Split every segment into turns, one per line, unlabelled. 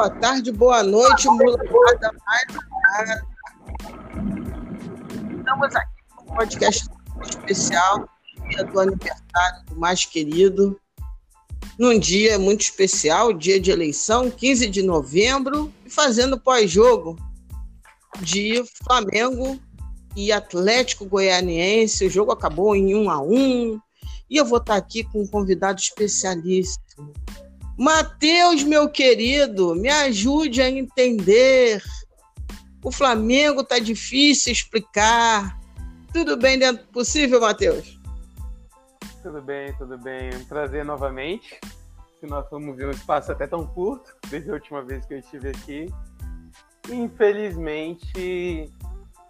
boa tarde, boa noite, molecada mais Estamos aqui com um podcast especial, dia do aniversário do mais querido, num dia muito especial, dia de eleição, 15 de novembro, e fazendo pós-jogo de Flamengo e Atlético Goianiense. O jogo acabou em 1 a 1 e eu vou estar aqui com um convidado especialíssimo, Mateus, meu querido, me ajude a entender. O Flamengo tá difícil explicar. Tudo bem dentro possível, Matheus?
Tudo bem, tudo bem. Um prazer novamente. Se nós formos ver um espaço até tão curto, desde a última vez que eu estive aqui. Infelizmente,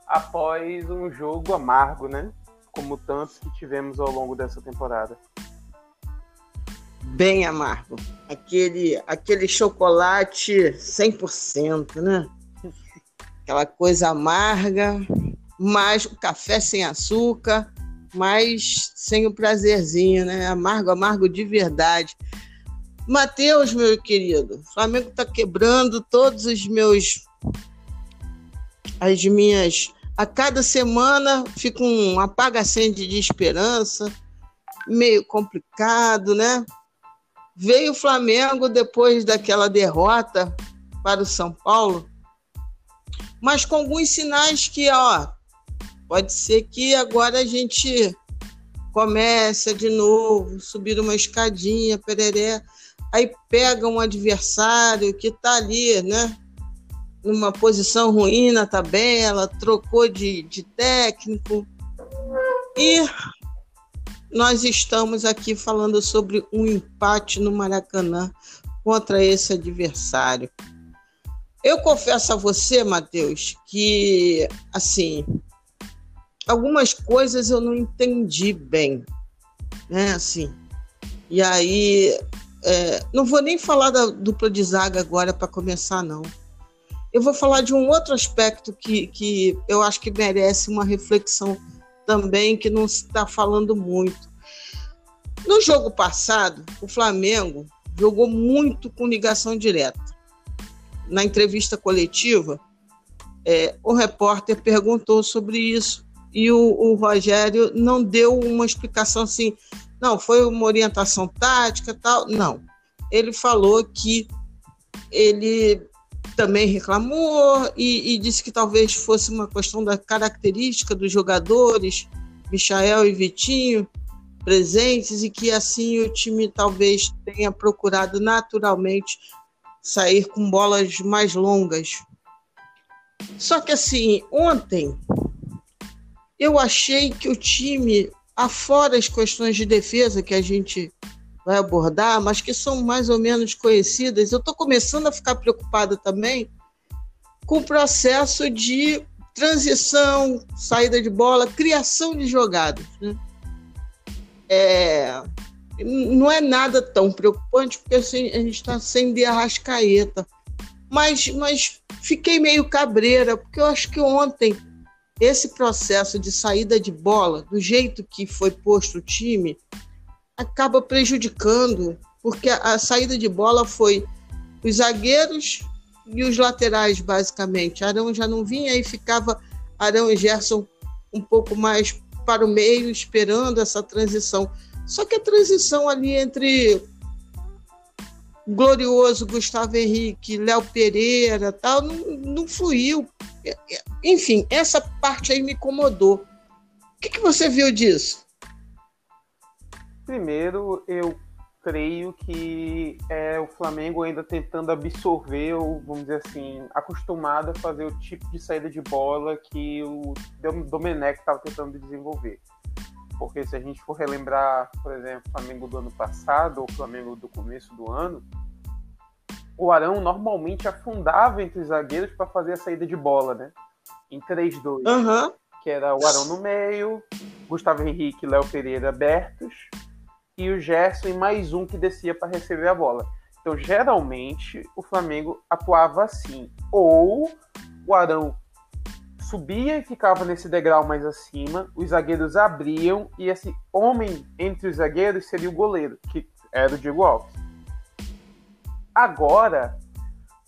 após um jogo amargo, né? Como tantos que tivemos ao longo dessa temporada
bem amargo. Aquele, aquele chocolate 100%, né? Aquela coisa amarga, mas o café sem açúcar, mas sem o prazerzinho, né? Amargo, amargo de verdade. Matheus, meu querido, o Flamengo está quebrando todos os meus. as minhas. A cada semana fica um apaga-acende de esperança, meio complicado, né? Veio o Flamengo depois daquela derrota para o São Paulo, mas com alguns sinais que, ó, pode ser que agora a gente comece de novo, subir uma escadinha, pereré, aí pega um adversário que está ali, né? Numa posição ruim na tabela, trocou de, de técnico e nós estamos aqui falando sobre um empate no Maracanã contra esse adversário. Eu confesso a você, Matheus, que assim algumas coisas eu não entendi bem, né? Assim, e aí é, não vou nem falar da dupla de zaga agora para começar, não. Eu vou falar de um outro aspecto que, que eu acho que merece uma reflexão também que não está falando muito. No jogo passado, o Flamengo jogou muito com ligação direta. Na entrevista coletiva, é, o repórter perguntou sobre isso e o, o, Rogério não deu uma explicação assim, não, foi uma orientação tática tal. Não. Ele falou que ele também reclamou e, e, disse que talvez fosse uma questão da característica dos jogadores, Michael e Vitinho, presentes e que assim o time talvez tenha procurado naturalmente sair com bolas mais longas. Só que assim, ontem eu achei que o time, afora as questões de defesa que a gente vai abordar, mas que são mais ou menos conhecidas, eu estou começando a ficar preocupada também com o processo de transição, saída de bola, criação de jogadas. Né? É, não é nada tão preocupante, porque assim, a gente está sem de arrascaeta. Mas, mas fiquei meio cabreira, porque eu acho que ontem esse processo de saída de bola, do jeito que foi posto o time, acaba prejudicando, porque a, a saída de bola foi os zagueiros e os laterais, basicamente. Arão já não vinha e ficava Arão e Gerson um pouco mais para o meio, esperando essa transição. Só que a transição ali entre glorioso Gustavo Henrique, Léo Pereira, tal, não, não fluiu. Enfim, essa parte aí me incomodou. O que, que você viu disso?
Primeiro, eu creio que é o Flamengo ainda tentando absorver, ou vamos dizer assim, acostumado a fazer o tipo de saída de bola que o Domenech estava tentando desenvolver. Porque se a gente for relembrar, por exemplo, o Flamengo do ano passado ou o Flamengo do começo do ano, o Arão normalmente afundava entre os zagueiros para fazer a saída de bola, né? Em 3-2.
Uhum.
Que era o Arão no meio, Gustavo Henrique, Léo Pereira abertos e o Gerson e mais um que descia para receber a bola. Então, geralmente, o Flamengo atuava assim. Ou o Arão subia e ficava nesse degrau mais acima, os zagueiros abriam e esse homem entre os zagueiros seria o goleiro, que era o Diego Alves. Agora,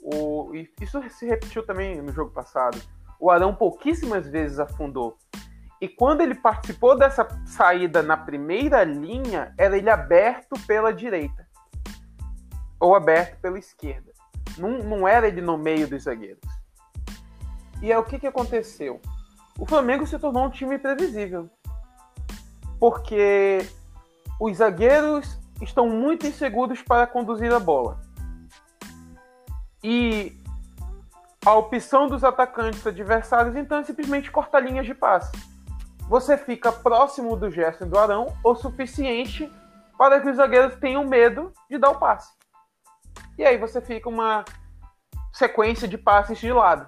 o, isso se repetiu também no jogo passado. O Arão pouquíssimas vezes afundou. E quando ele participou dessa saída na primeira linha, era ele aberto pela direita. Ou aberto pela esquerda. Não, não era ele no meio dos zagueiros. E é o que, que aconteceu? O Flamengo se tornou um time previsível. Porque os zagueiros estão muito inseguros para conduzir a bola. E a opção dos atacantes adversários então é simplesmente cortar linhas de passe você fica próximo do Gerson e do Arão o suficiente para que os zagueiros tenham medo de dar o passe. E aí você fica uma sequência de passes de lado.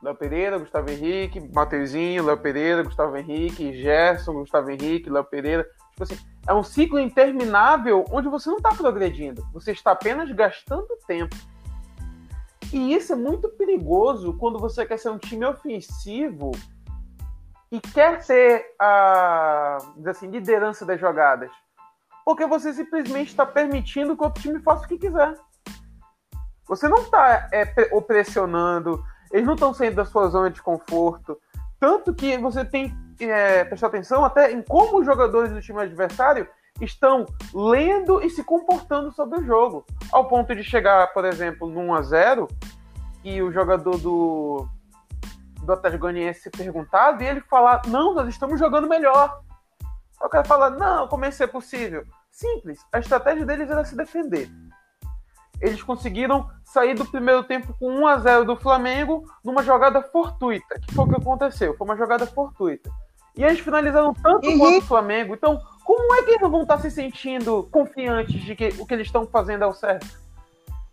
Léo Pereira, Gustavo Henrique, Mateuzinho, Léo Pereira, Gustavo Henrique, Gerson, Gustavo Henrique, Léo Pereira. Tipo assim, é um ciclo interminável onde você não está progredindo, você está apenas gastando tempo. E isso é muito perigoso quando você quer ser um time ofensivo e quer ser a assim, liderança das jogadas. Porque você simplesmente está permitindo que o outro time faça o que quiser. Você não está é, pressionando, eles não estão saindo da sua zona de conforto. Tanto que você tem que é, prestar atenção até em como os jogadores do time adversário estão lendo e se comportando sobre o jogo. Ao ponto de chegar, por exemplo, no 1 a 0 e o jogador do, do Atlético perguntado e ele falar: não, nós estamos jogando melhor. O cara fala: não, como é isso é possível? Simples, a estratégia deles era se defender. Eles conseguiram sair do primeiro tempo com 1 a 0 do Flamengo numa jogada fortuita, que foi o que aconteceu, foi uma jogada fortuita. E eles finalizaram tanto uhum. quanto o Flamengo, então como é que eles não vão estar se sentindo confiantes de que o que eles estão fazendo é o certo?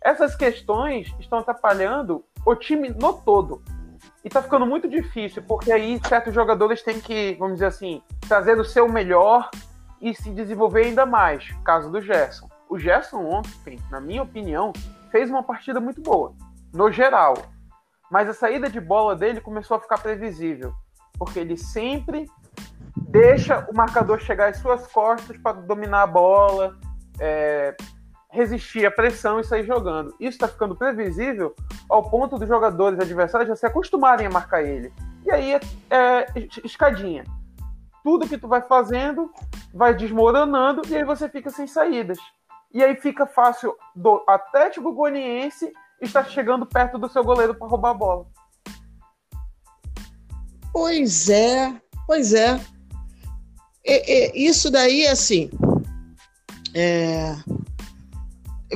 Essas questões estão atrapalhando o time no todo. E tá ficando muito difícil, porque aí certos jogadores têm que, vamos dizer assim, trazer o seu melhor e se desenvolver ainda mais. Caso do Gerson. O Gerson ontem, na minha opinião, fez uma partida muito boa, no geral. Mas a saída de bola dele começou a ficar previsível, porque ele sempre deixa o marcador chegar às suas costas para dominar a bola, é, resistir à pressão e sair jogando. Isso está ficando previsível ao ponto dos jogadores adversários já se acostumarem a marcar ele. E aí é, é escadinha. Tudo que tu vai fazendo vai desmoronando e aí você fica sem saídas. E aí fica fácil do Atlético Goianiense estar chegando perto do seu goleiro para roubar a bola.
Pois é, pois é. Isso daí, assim, é,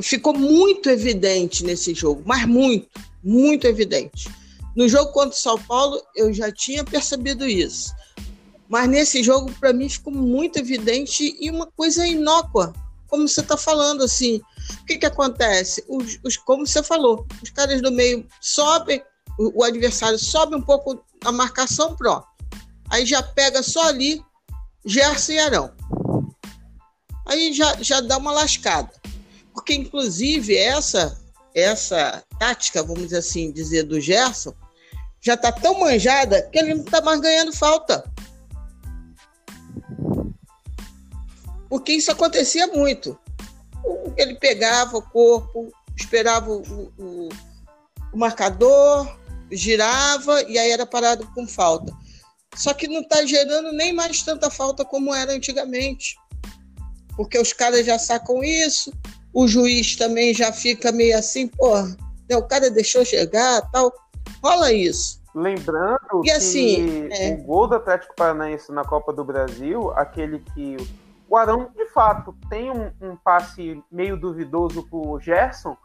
ficou muito evidente nesse jogo, mas muito, muito evidente. No jogo contra o São Paulo, eu já tinha percebido isso. Mas nesse jogo, para mim, ficou muito evidente e uma coisa inócua, como você está falando, assim. O que, que acontece? Os, os, como você falou, os caras do meio sobem, o, o adversário sobe um pouco a marcação, pronto. Aí já pega só ali Gerson e Arão. Aí já, já dá uma lascada porque inclusive essa essa tática, vamos assim, dizer do Gerson, já está tão manjada que ele não está mais ganhando falta. Porque isso acontecia muito. Ele pegava o corpo, esperava o, o, o marcador, girava e aí era parado com falta. Só que não está gerando nem mais tanta falta como era antigamente. Porque os caras já sacam isso, o juiz também já fica meio assim, pô, né, o cara deixou chegar, tal. Rola isso.
Lembrando e, assim, que é... o gol do Atlético Paranaense na Copa do Brasil, aquele que o Arão, de fato, tem um, um passe meio duvidoso pro Gerson,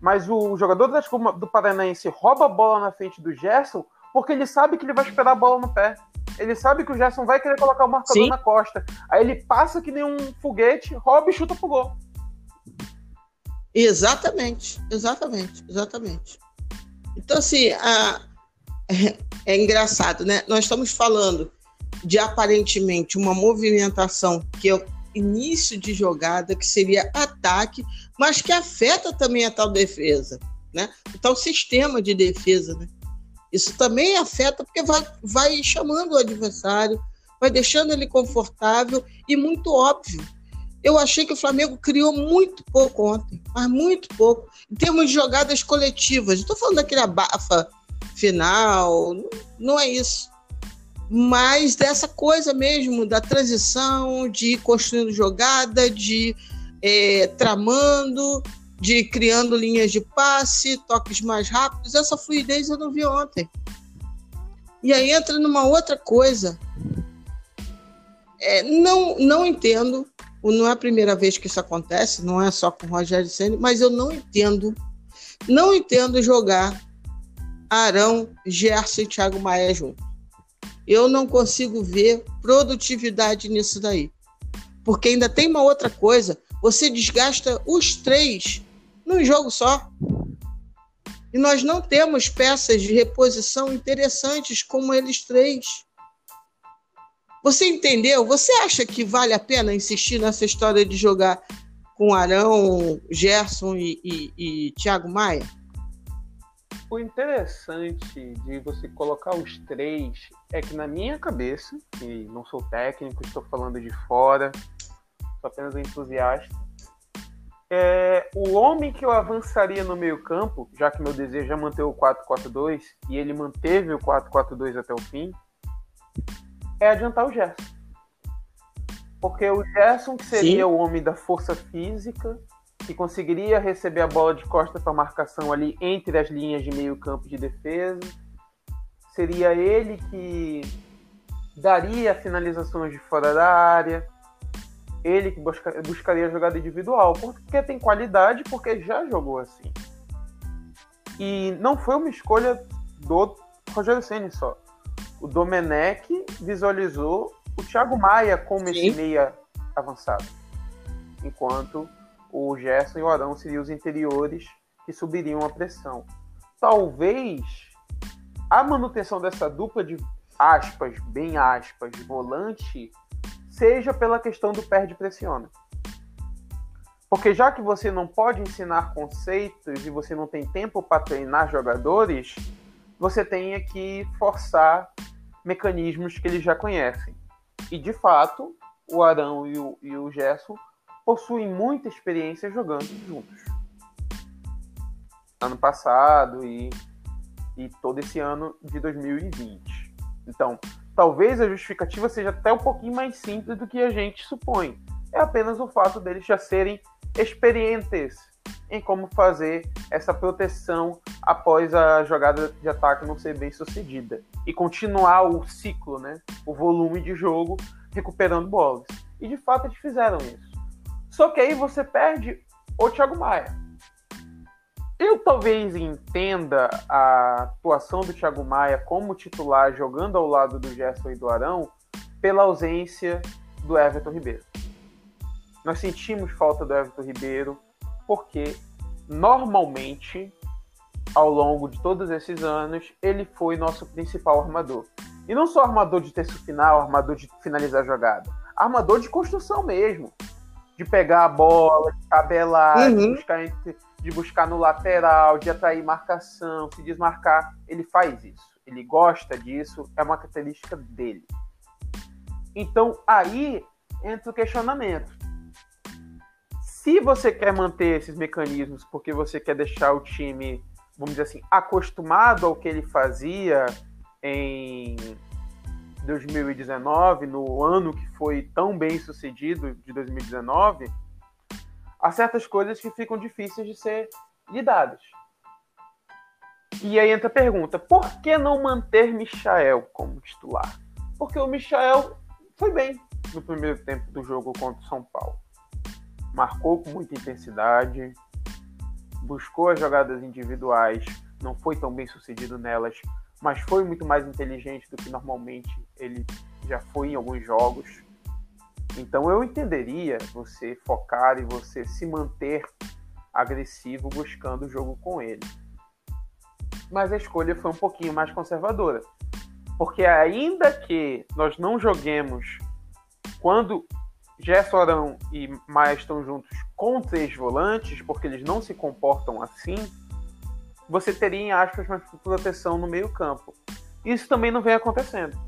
mas o jogador do Atlético do Paranaense rouba a bola na frente do Gerson porque ele sabe que ele vai esperar a bola no pé. Ele sabe que o Gerson vai querer colocar o marcador Sim. na costa. Aí ele passa que nem um foguete, rouba e chuta pro gol.
Exatamente, exatamente, exatamente. Então, assim, a, é, engraçado, né? Nós estamos falando de aparentemente uma movimentação que é o início de jogada, que seria ataque, mas que afeta também a tal defesa, né? O tal sistema de defesa, né? Isso também afeta porque vai, vai chamando o adversário, vai deixando ele confortável e muito óbvio Eu achei que o Flamengo criou muito pouco ontem, mas muito pouco. Em termos de jogadas coletivas, não estou falando daquele abafa final, não é isso. Mas dessa coisa mesmo, da transição, de ir construindo jogada, de é, tramando, de criando linhas de passe, toques mais rápidos. Essa fluidez eu não vi ontem. E aí entra numa outra coisa. É, não, não entendo, não é a primeira vez que isso acontece, não é só com o Rogério Senna, mas eu não entendo, não entendo jogar Arão, Gerson e Thiago Maia junto. Eu não consigo ver produtividade nisso daí. Porque ainda tem uma outra coisa, você desgasta os três num jogo só. E nós não temos peças de reposição interessantes como eles três. Você entendeu? Você acha que vale a pena insistir nessa história de jogar com Arão, Gerson e, e, e Thiago Maia?
O interessante de você colocar os três é que na minha cabeça, e não sou técnico, estou falando de fora, sou apenas um entusiasta, é, o homem que eu avançaria no meio campo, já que meu desejo é manter o 4-4-2, e ele manteve o 4-4-2 até o fim, é adiantar o Gerson. Porque o Gerson, que seria Sim. o homem da força física, que conseguiria receber a bola de costa para marcação ali entre as linhas de meio campo de defesa, seria ele que daria finalizações de fora da área, ele que busca, buscaria jogada individual, porque tem qualidade, porque já jogou assim. E não foi uma escolha do Rogério Ceni só. O Domenech visualizou o Thiago Maia como Sim. esse meia avançado, enquanto o Gerson e o Arão seriam os interiores que subiriam a pressão. Talvez a manutenção dessa dupla de aspas, bem aspas, volante seja pela questão do perde-pressiona. Porque já que você não pode ensinar conceitos e você não tem tempo para treinar jogadores, você tem que forçar mecanismos que eles já conhecem. E de fato, o Arão e o, e o Gerson possuem muita experiência jogando juntos. Ano passado e, e todo esse ano de 2020. Então, talvez a justificativa seja até um pouquinho mais simples do que a gente supõe. É apenas o fato deles já serem experientes em como fazer essa proteção após a jogada de ataque não ser bem sucedida e continuar o ciclo, né? O volume de jogo recuperando bolas. E de fato eles fizeram isso. Só que aí você perde o Thiago Maia. Eu talvez entenda a atuação do Thiago Maia como titular jogando ao lado do Gerson e do Arão pela ausência do Everton Ribeiro. Nós sentimos falta do Everton Ribeiro porque normalmente ao longo de todos esses anos ele foi nosso principal armador. E não só armador de terço final, armador de finalizar a jogada, armador de construção mesmo, de pegar a bola, de tabelar, uhum. de buscar de buscar no lateral, de atrair marcação, se desmarcar. Ele faz isso. Ele gosta disso, é uma característica dele. Então aí entra o questionamento. Se você quer manter esses mecanismos porque você quer deixar o time, vamos dizer assim, acostumado ao que ele fazia em 2019, no ano que foi tão bem sucedido de 2019, há certas coisas que ficam difíceis de ser lidadas. E aí entra a pergunta: por que não manter Michael como titular? Porque o Michael foi bem no primeiro tempo do jogo contra o São Paulo. Marcou com muita intensidade, buscou as jogadas individuais, não foi tão bem sucedido nelas, mas foi muito mais inteligente do que normalmente ele já foi em alguns jogos. Então eu entenderia você focar e você se manter agressivo buscando o jogo com ele. Mas a escolha foi um pouquinho mais conservadora. Porque ainda que nós não joguemos quando Gerson Arão e Maia estão juntos com três volantes, porque eles não se comportam assim, você teria, em aspas, mais proteção no meio campo. Isso também não vem acontecendo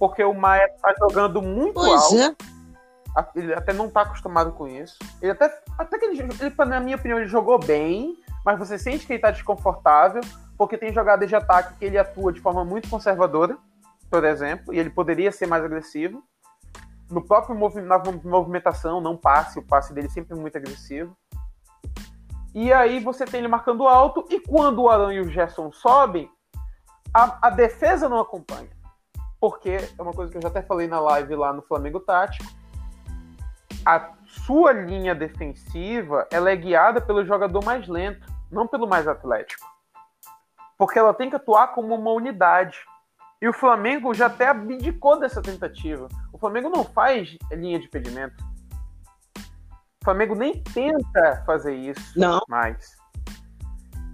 porque o Maia tá jogando muito pois alto. É. Ele até não tá acostumado com isso. Ele até, até que ele, ele, na minha opinião, ele jogou bem, mas você sente que ele tá desconfortável, porque tem jogadas de ataque que ele atua de forma muito conservadora, por exemplo, e ele poderia ser mais agressivo. No próprio movi na movimentação, não passe, o passe dele sempre é muito agressivo. E aí você tem ele marcando alto, e quando o Arão e o Gerson sobem, a, a defesa não acompanha. Porque é uma coisa que eu já até falei na live lá no Flamengo Tático. A sua linha defensiva ela é guiada pelo jogador mais lento, não pelo mais atlético. Porque ela tem que atuar como uma unidade. E o Flamengo já até abdicou dessa tentativa. O Flamengo não faz linha de impedimento. O Flamengo nem tenta fazer isso
não.
mais.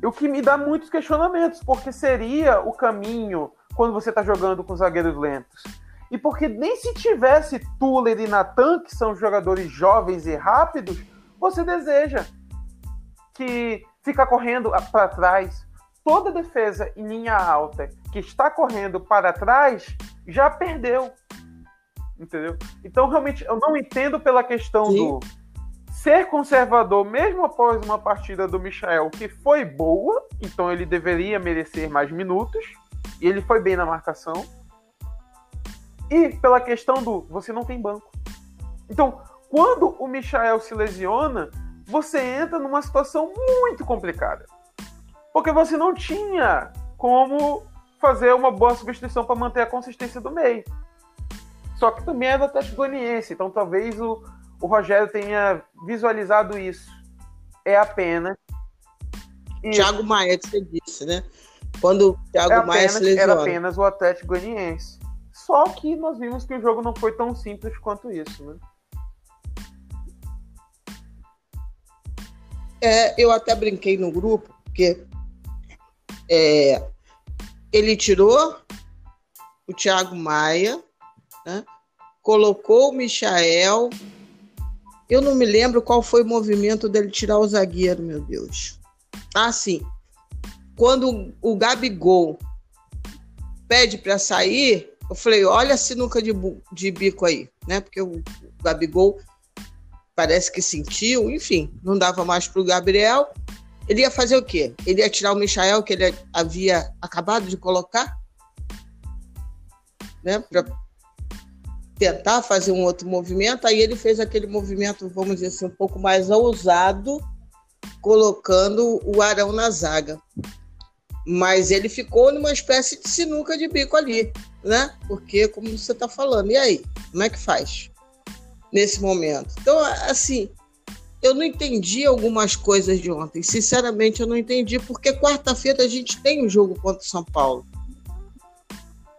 O que me dá muitos questionamentos, porque seria o caminho quando você está jogando com zagueiros lentos. E porque nem se tivesse Tuller e Natan, que são jogadores jovens e rápidos, você deseja que fica correndo para trás. Toda defesa em linha alta que está correndo para trás já perdeu. Entendeu? Então, realmente, eu não entendo pela questão Sim. do ser conservador, mesmo após uma partida do Michael que foi boa, então ele deveria merecer mais minutos e ele foi bem na marcação. E pela questão do você não tem banco. Então, quando o Michael se lesiona, você entra numa situação muito complicada. Porque você não tinha como fazer uma boa substituição para manter a consistência do meio. Só que também é do Atlético Goianiense, então talvez o, o Rogério tenha visualizado isso. É apenas.
Thiago Maia que você disse, né? quando o Thiago é Maia se lesiona.
Era apenas o Atlético Goianiense. Só que nós vimos que o jogo não foi tão simples quanto isso, né?
É, eu até brinquei no grupo, porque é, ele tirou o Thiago Maia, né? colocou o Michael. Eu não me lembro qual foi o movimento dele tirar o zagueiro, meu Deus. Ah, sim quando o Gabigol pede para sair, eu falei, olha a sinuca de, de bico aí, né? Porque o, o Gabigol parece que sentiu, enfim, não dava mais para o Gabriel. Ele ia fazer o quê? Ele ia tirar o Michael, que ele havia acabado de colocar, né? Tentar fazer um outro movimento. Aí ele fez aquele movimento, vamos dizer assim, um pouco mais ousado, colocando o Arão na zaga mas ele ficou numa espécie de sinuca de bico ali, né? Porque, como você está falando, e aí? Como é que faz nesse momento? Então, assim, eu não entendi algumas coisas de ontem. Sinceramente, eu não entendi, porque quarta-feira a gente tem um jogo contra o São Paulo.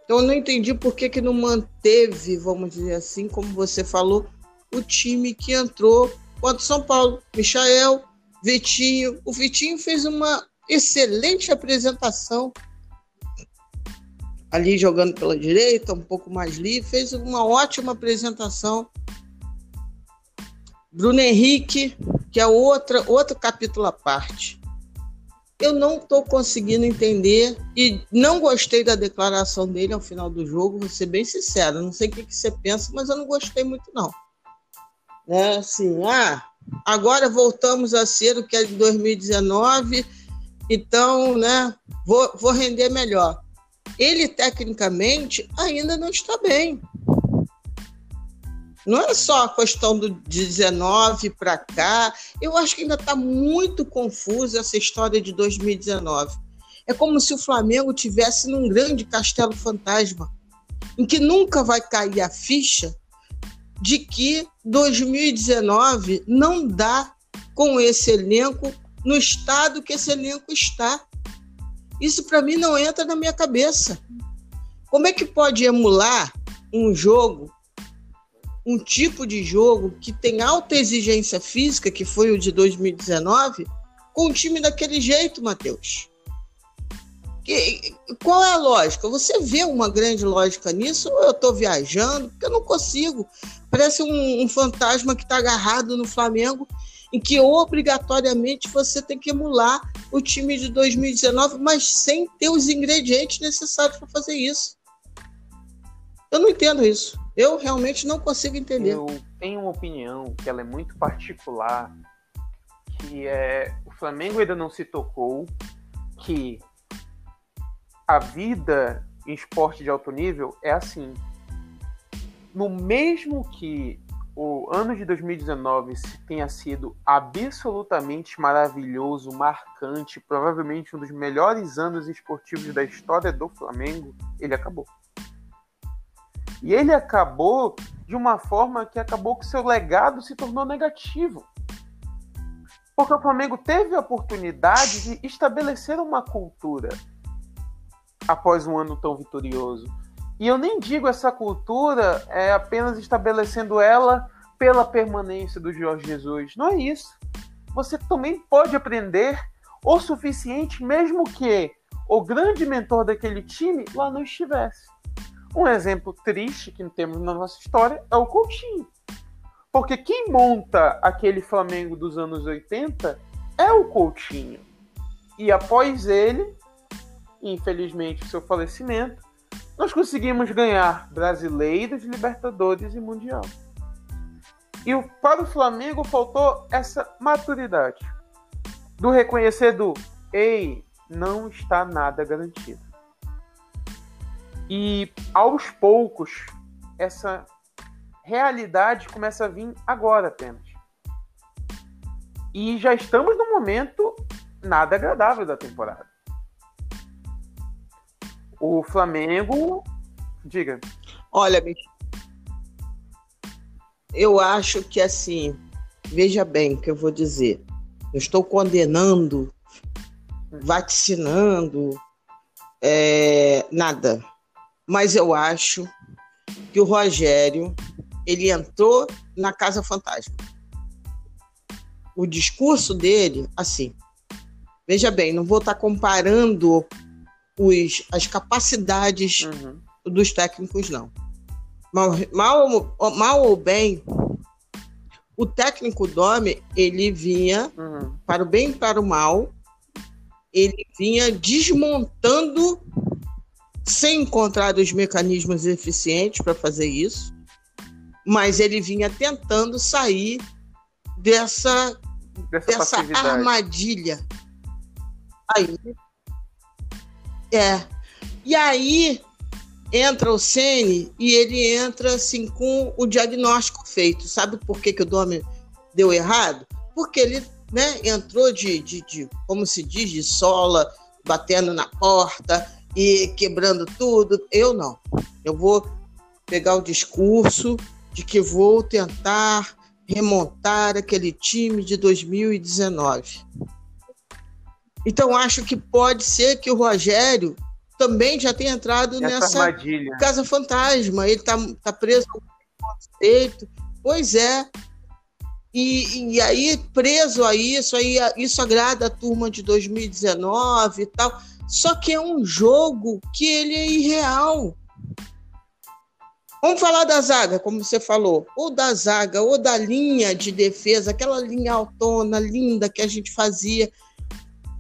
Então, eu não entendi por que, que não manteve, vamos dizer assim, como você falou, o time que entrou contra São Paulo. Michael, Vitinho. O Vitinho fez uma excelente apresentação. Ali jogando pela direita, um pouco mais livre, fez uma ótima apresentação. Bruno Henrique, que é outra, outro capítulo à parte. Eu não estou conseguindo entender e não gostei da declaração dele ao final do jogo, vou ser bem sincero. Não sei o que, que você pensa, mas eu não gostei muito, não. É assim, ah, agora voltamos a ser o que é de 2019 então, né, vou, vou render melhor. Ele, tecnicamente, ainda não está bem. Não é só a questão do 19 para cá. Eu acho que ainda está muito confusa essa história de 2019. É como se o Flamengo tivesse num grande castelo fantasma, em que nunca vai cair a ficha de que 2019 não dá com esse elenco no estado que esse elenco está. Isso para mim não entra na minha cabeça. Como é que pode emular um jogo, um tipo de jogo que tem alta exigência física, que foi o de 2019, com um time daquele jeito, Matheus? qual é a lógica? Você vê uma grande lógica nisso ou eu estou viajando? Porque eu não consigo. Parece um, um fantasma que está agarrado no Flamengo em que obrigatoriamente você tem que emular o time de 2019, mas sem ter os ingredientes necessários para fazer isso. Eu não entendo isso. Eu realmente não consigo entender.
Eu tenho uma opinião que ela é muito particular, que é o Flamengo ainda não se tocou que a vida em esporte de alto nível é assim. No mesmo que o ano de 2019 tenha sido absolutamente maravilhoso, marcante, provavelmente um dos melhores anos esportivos da história do Flamengo, ele acabou. E ele acabou de uma forma que acabou que seu legado se tornou negativo. Porque o Flamengo teve a oportunidade de estabelecer uma cultura após um ano tão vitorioso. E eu nem digo essa cultura é apenas estabelecendo ela pela permanência do Jorge Jesus. Não é isso. Você também pode aprender o suficiente, mesmo que o grande mentor daquele time lá não estivesse. Um exemplo triste que temos na nossa história é o Coutinho. Porque quem monta aquele Flamengo dos anos 80 é o Coutinho. E após ele, infelizmente, o seu falecimento, nós conseguimos ganhar Brasileiros, Libertadores e Mundial. E para o Flamengo faltou essa maturidade do reconhecer do ei, não está nada garantido. E aos poucos essa realidade começa a vir agora apenas. E já estamos num momento nada agradável da temporada. O Flamengo. Diga.
Olha, eu acho que assim, veja bem o que eu vou dizer. Eu estou condenando, vacinando, é, nada. Mas eu acho que o Rogério ele entrou na Casa Fantasma. O discurso dele, assim, veja bem, não vou estar comparando os, as capacidades uhum. dos técnicos, não. Mal, mal, mal ou bem, o técnico Dome, ele vinha, uhum. para o bem e para o mal, ele vinha desmontando, sem encontrar os mecanismos eficientes para fazer isso, mas ele vinha tentando sair dessa, dessa, dessa armadilha. Aí, é. E aí entra o Sene e ele entra assim com o diagnóstico feito. Sabe por que, que o Domi deu errado? Porque ele né, entrou de, de, de, como se diz, de sola, batendo na porta e quebrando tudo. Eu não. Eu vou pegar o discurso de que vou tentar remontar aquele time de 2019. Então, acho que pode ser que o Rogério também já tenha entrado Essa nessa casa fantasma. Ele está tá preso ao conceito. Pois é. E, e aí, preso a isso, aí, isso agrada a turma de 2019 e tal. Só que é um jogo que ele é irreal. Vamos falar da zaga, como você falou, ou da zaga, ou da linha de defesa, aquela linha autona, linda que a gente fazia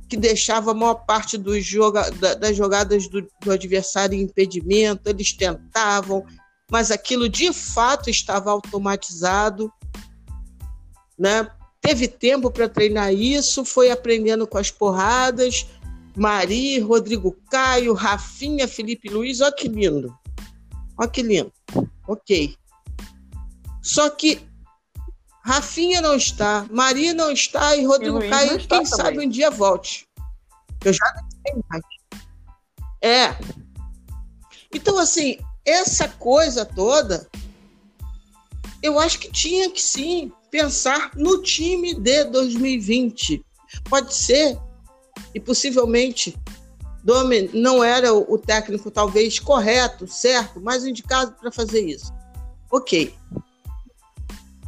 que deixava a maior parte joga das jogadas do, do adversário em impedimento, eles tentavam, mas aquilo de fato estava automatizado, né? Teve tempo para treinar isso, foi aprendendo com as porradas. Mari, Rodrigo Caio, Rafinha, Felipe Luiz, olha que lindo. Olha que lindo. Ok. Só que Rafinha não está, Maria não está e Rodrigo Caio, quem também. sabe um dia volte. Eu já não sei mais. É. Então, assim, essa coisa toda, eu acho que tinha que sim pensar no time de 2020. Pode ser, e possivelmente Domi não era o técnico talvez correto, certo, mas indicado para fazer isso. Ok.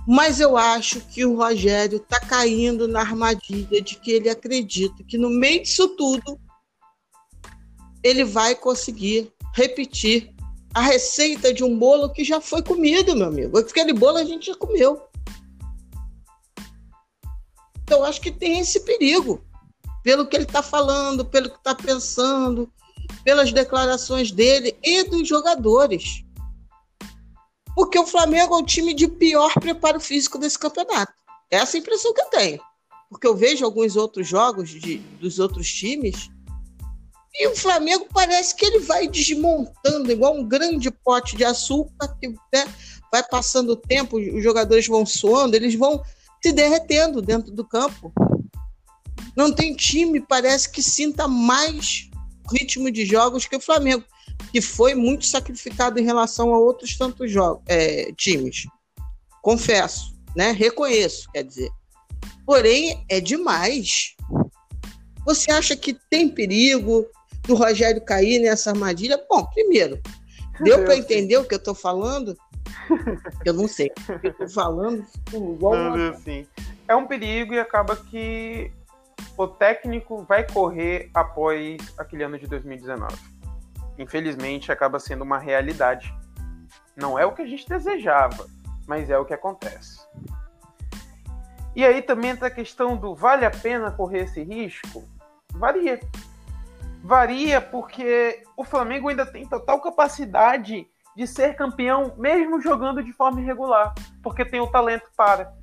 Mas eu acho que o Rogério está caindo na armadilha de que ele acredita que no meio disso tudo ele vai conseguir repetir a receita de um bolo que já foi comido, meu amigo. Aquele bolo a gente já comeu. Então, acho que tem esse perigo, pelo que ele está falando, pelo que está pensando, pelas declarações dele e dos jogadores. porque o Flamengo é o time de pior preparo físico desse campeonato. Essa é a impressão que eu tenho. Porque eu vejo alguns outros jogos de, dos outros times e o Flamengo parece que ele vai desmontando igual um grande pote de açúcar que né, vai passando o tempo, os jogadores vão suando, eles vão se derretendo dentro do campo. Não tem time, parece que sinta mais ritmo de jogos que o Flamengo, que foi muito sacrificado em relação a outros tantos jogos, é, times. Confesso, né? Reconheço, quer dizer. Porém, é demais. Você acha que tem perigo do Rogério cair nessa armadilha? Bom, primeiro, deu para entender o que eu estou falando? Eu não sei. Eu tô falando igual
uma... assim. É um perigo e acaba que o técnico vai correr após aquele ano de 2019. Infelizmente, acaba sendo uma realidade. Não é o que a gente desejava, mas é o que acontece. E aí também entra a questão do vale a pena correr esse risco? Varia. Varia porque o Flamengo ainda tem total capacidade de ser campeão, mesmo jogando de forma irregular, porque tem o talento para.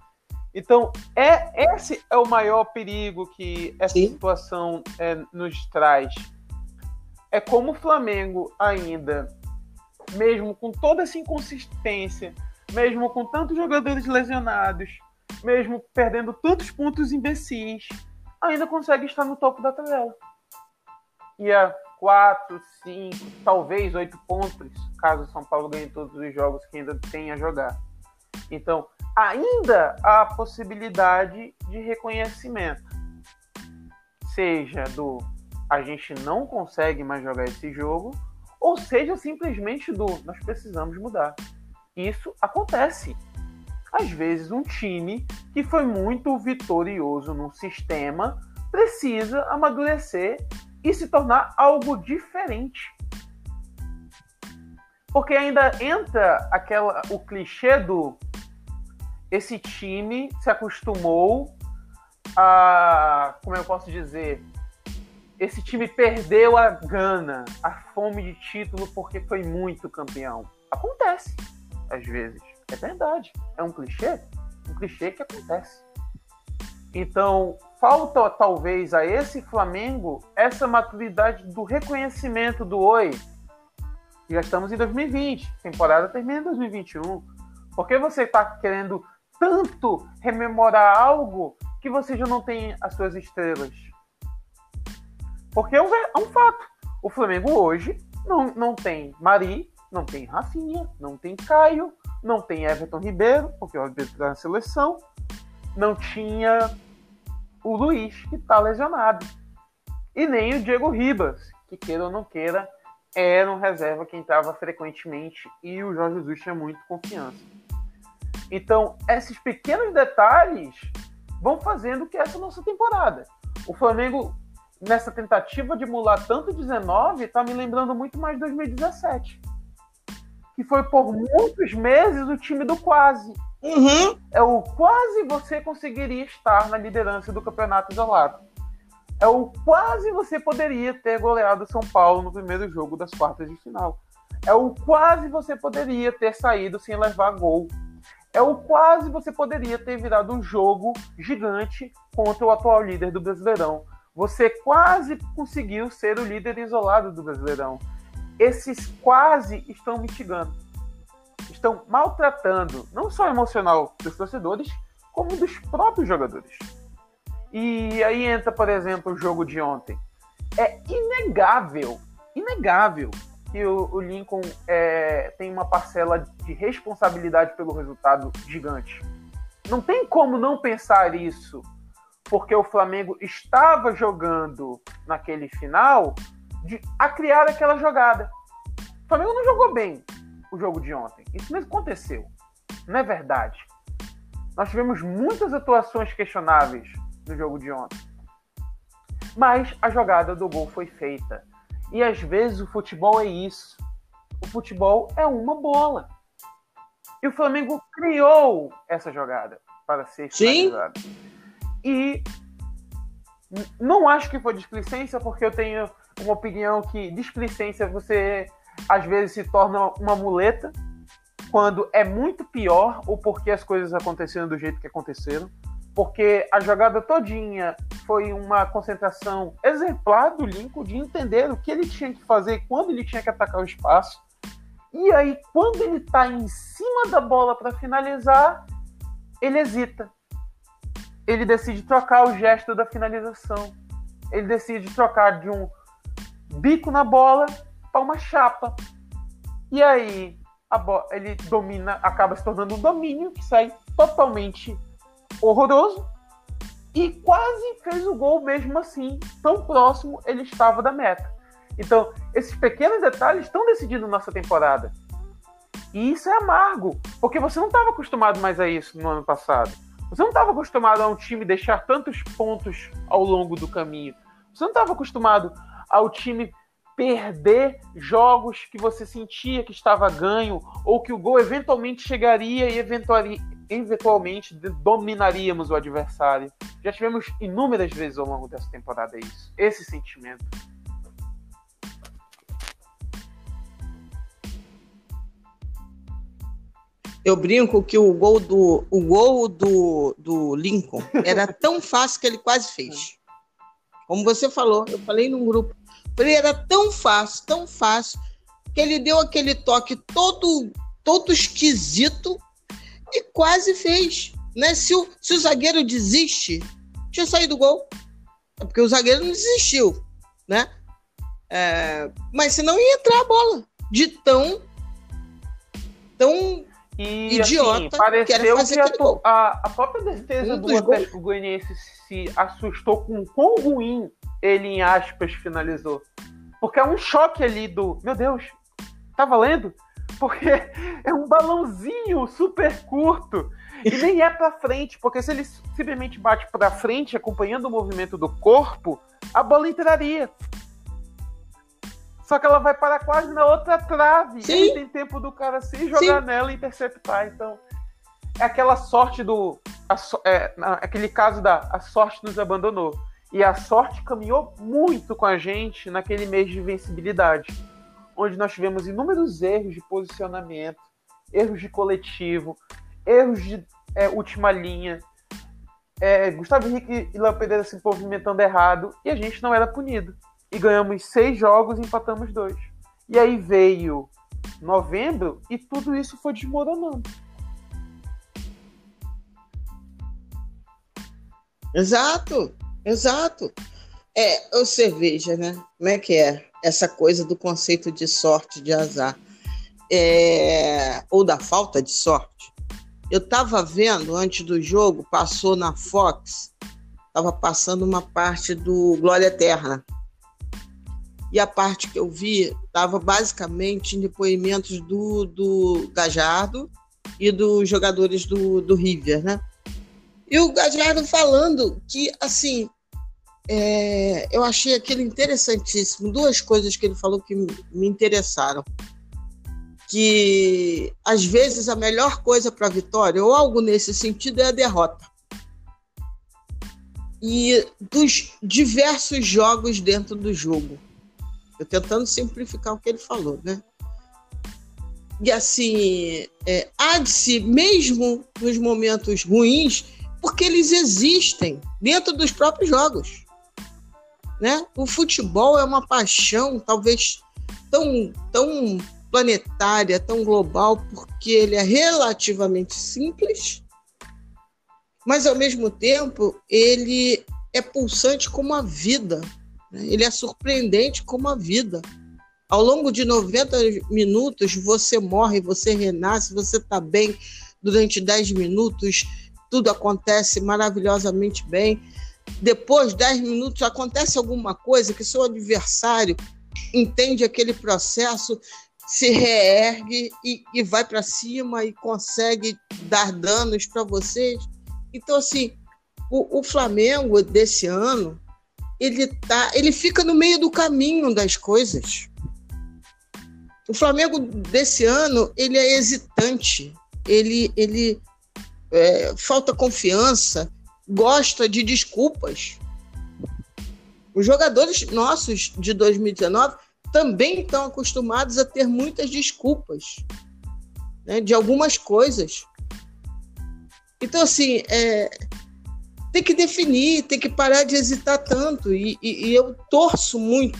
Então, é esse é o maior perigo que essa Sim. situação é, nos traz. É como o Flamengo ainda, mesmo com toda essa inconsistência, mesmo com tantos jogadores lesionados, mesmo perdendo tantos pontos imbecis, ainda consegue estar no topo da tabela. E a 4, 5, talvez 8 pontos, caso o São Paulo ganhe todos os jogos que ainda tem a jogar. Então, ainda há a possibilidade de reconhecimento. Seja do a gente não consegue mais jogar esse jogo, ou seja simplesmente do nós precisamos mudar. Isso acontece. Às vezes, um time que foi muito vitorioso no sistema precisa amadurecer e se tornar algo diferente. Porque ainda entra aquela o clichê do esse time se acostumou a, como eu posso dizer, esse time perdeu a gana, a fome de título porque foi muito campeão. Acontece, às vezes. É verdade. É um clichê? Um clichê que acontece. Então, falta talvez a esse Flamengo essa maturidade do reconhecimento do oi. Já estamos em 2020, temporada termina em 2021. Por que você está querendo tanto rememorar algo que você já não tem as suas estrelas? Porque é um, é um fato. O Flamengo hoje não, não tem Mari, não tem Rafinha, não tem Caio, não tem Everton Ribeiro, porque o Ribeiro está na seleção, não tinha o Luiz, que está lesionado. E nem o Diego Ribas, que queira ou não queira, era um reserva que entrava frequentemente e o Jorge Jesus tinha muito confiança. Então, esses pequenos detalhes vão fazendo que essa nossa temporada. O Flamengo, nessa tentativa de emular tanto 19, está me lembrando muito mais 2017. Que foi por muitos meses o time do quase.
Uhum.
É o quase você conseguiria estar na liderança do campeonato isolado. É o quase você poderia ter goleado São Paulo no primeiro jogo das quartas de final. É o quase você poderia ter saído sem levar gol. É o quase você poderia ter virado um jogo gigante contra o atual líder do Brasileirão. Você quase conseguiu ser o líder isolado do Brasileirão. Esses quase estão mitigando estão maltratando não só o emocional dos torcedores, como dos próprios jogadores. E aí entra, por exemplo, o jogo de ontem. É inegável, inegável que o, o Lincoln é, tem uma parcela de responsabilidade pelo resultado gigante. Não tem como não pensar isso, porque o Flamengo estava jogando naquele final de, a criar aquela jogada. O Flamengo não jogou bem, o jogo de ontem. Isso mesmo aconteceu. Não é verdade. Nós tivemos muitas atuações questionáveis no jogo de ontem. Mas a jogada do gol foi feita. E às vezes o futebol é isso. O futebol é uma bola. E o Flamengo criou essa jogada para ser finalizada. E não acho que foi displicência, porque eu tenho uma opinião que displicência você às vezes se torna uma muleta quando é muito pior ou porque as coisas aconteceram do jeito que aconteceram, porque a jogada todinha foi uma concentração exemplar do Lincoln de entender o que ele tinha que fazer, quando ele tinha que atacar o espaço. E aí, quando ele está em cima da bola para finalizar, ele hesita. Ele decide trocar o gesto da finalização. Ele decide trocar de um bico na bola para uma chapa. E aí, ele domina, acaba se tornando um domínio que sai totalmente horroroso e quase fez o gol mesmo assim, tão próximo ele estava da meta. Então, esses pequenos detalhes estão decidindo nossa temporada. E isso é amargo, porque você não estava acostumado mais a isso no ano passado. Você não estava acostumado a um time deixar tantos pontos ao longo do caminho. Você não estava acostumado ao time perder jogos que você sentia que estava ganho ou que o gol eventualmente chegaria e eventualmente dominaríamos o adversário. Já tivemos inúmeras vezes ao longo dessa temporada isso, esse sentimento.
Eu brinco que o gol do, o gol do, do Lincoln era tão fácil que ele quase fez. Como você falou, eu falei num grupo. Ele era tão fácil, tão fácil, que ele deu aquele toque todo, todo esquisito e quase fez. Né? Se, o, se o zagueiro desiste, tinha saído o gol. É porque o zagueiro não desistiu. Né? É, mas senão ia entrar a bola. De tão. tão e, idiota. Assim,
pareceu que, a, a, a, própria defesa um do Atlético Goianiense se assustou com o quão ruim ele, em aspas, finalizou. Porque é um choque ali do. Meu Deus, tá valendo? Porque é um balãozinho super curto. E nem é para frente, porque se ele simplesmente bate para frente, acompanhando o movimento do corpo, a bola entraria. Só que ela vai parar quase na outra trave. Sim. E tem tempo do cara se jogar Sim. nela e interceptar. Então, é aquela sorte do. A, é, aquele caso da a sorte nos abandonou. E a sorte caminhou muito com a gente naquele mês de invencibilidade onde nós tivemos inúmeros erros de posicionamento, erros de coletivo, erros de é, última linha, é, Gustavo Henrique e Léo Pereira se movimentando errado e a gente não era punido. E ganhamos seis jogos e empatamos dois. E aí veio novembro e tudo isso foi desmoronando.
Exato, exato. É, ou cerveja, né? Como é que é? Essa coisa do conceito de sorte, de azar, é, ou da falta de sorte. Eu estava vendo antes do jogo, passou na Fox, estava passando uma parte do Glória Eterna. E a parte que eu vi estava basicamente em depoimentos do, do Gajardo e dos jogadores do, do River, né? E o Gajardo falando que, assim, é, eu achei aquilo interessantíssimo. Duas coisas que ele falou que me interessaram. Que às vezes a melhor coisa para a vitória, ou algo nesse sentido, é a derrota. E dos diversos jogos dentro do jogo. Eu tentando simplificar o que ele falou, né? E assim, é, há de se, mesmo nos momentos ruins, porque eles existem dentro dos próprios jogos. Né? O futebol é uma paixão, talvez tão, tão planetária, tão global, porque ele é relativamente simples, mas ao mesmo tempo ele é pulsante como a vida, né? ele é surpreendente como a vida. Ao longo de 90 minutos, você morre, você renasce, você está bem durante 10 minutos, tudo acontece maravilhosamente bem depois, 10 minutos, acontece alguma coisa que seu adversário entende aquele processo, se reergue e, e vai para cima e consegue dar danos para vocês. Então, assim, o, o, Flamengo desse ano, ele, tá, ele fica no meio do caminho das coisas. O Flamengo desse ano, ele é hesitante, ele, ele é, falta confiança, gosta de desculpas. Os jogadores nossos de 2019 também estão acostumados a ter muitas desculpas. né, de algumas coisas. Então, assim, é, tem que definir, tem que parar de hesitar tanto. E, e, e eu torço muito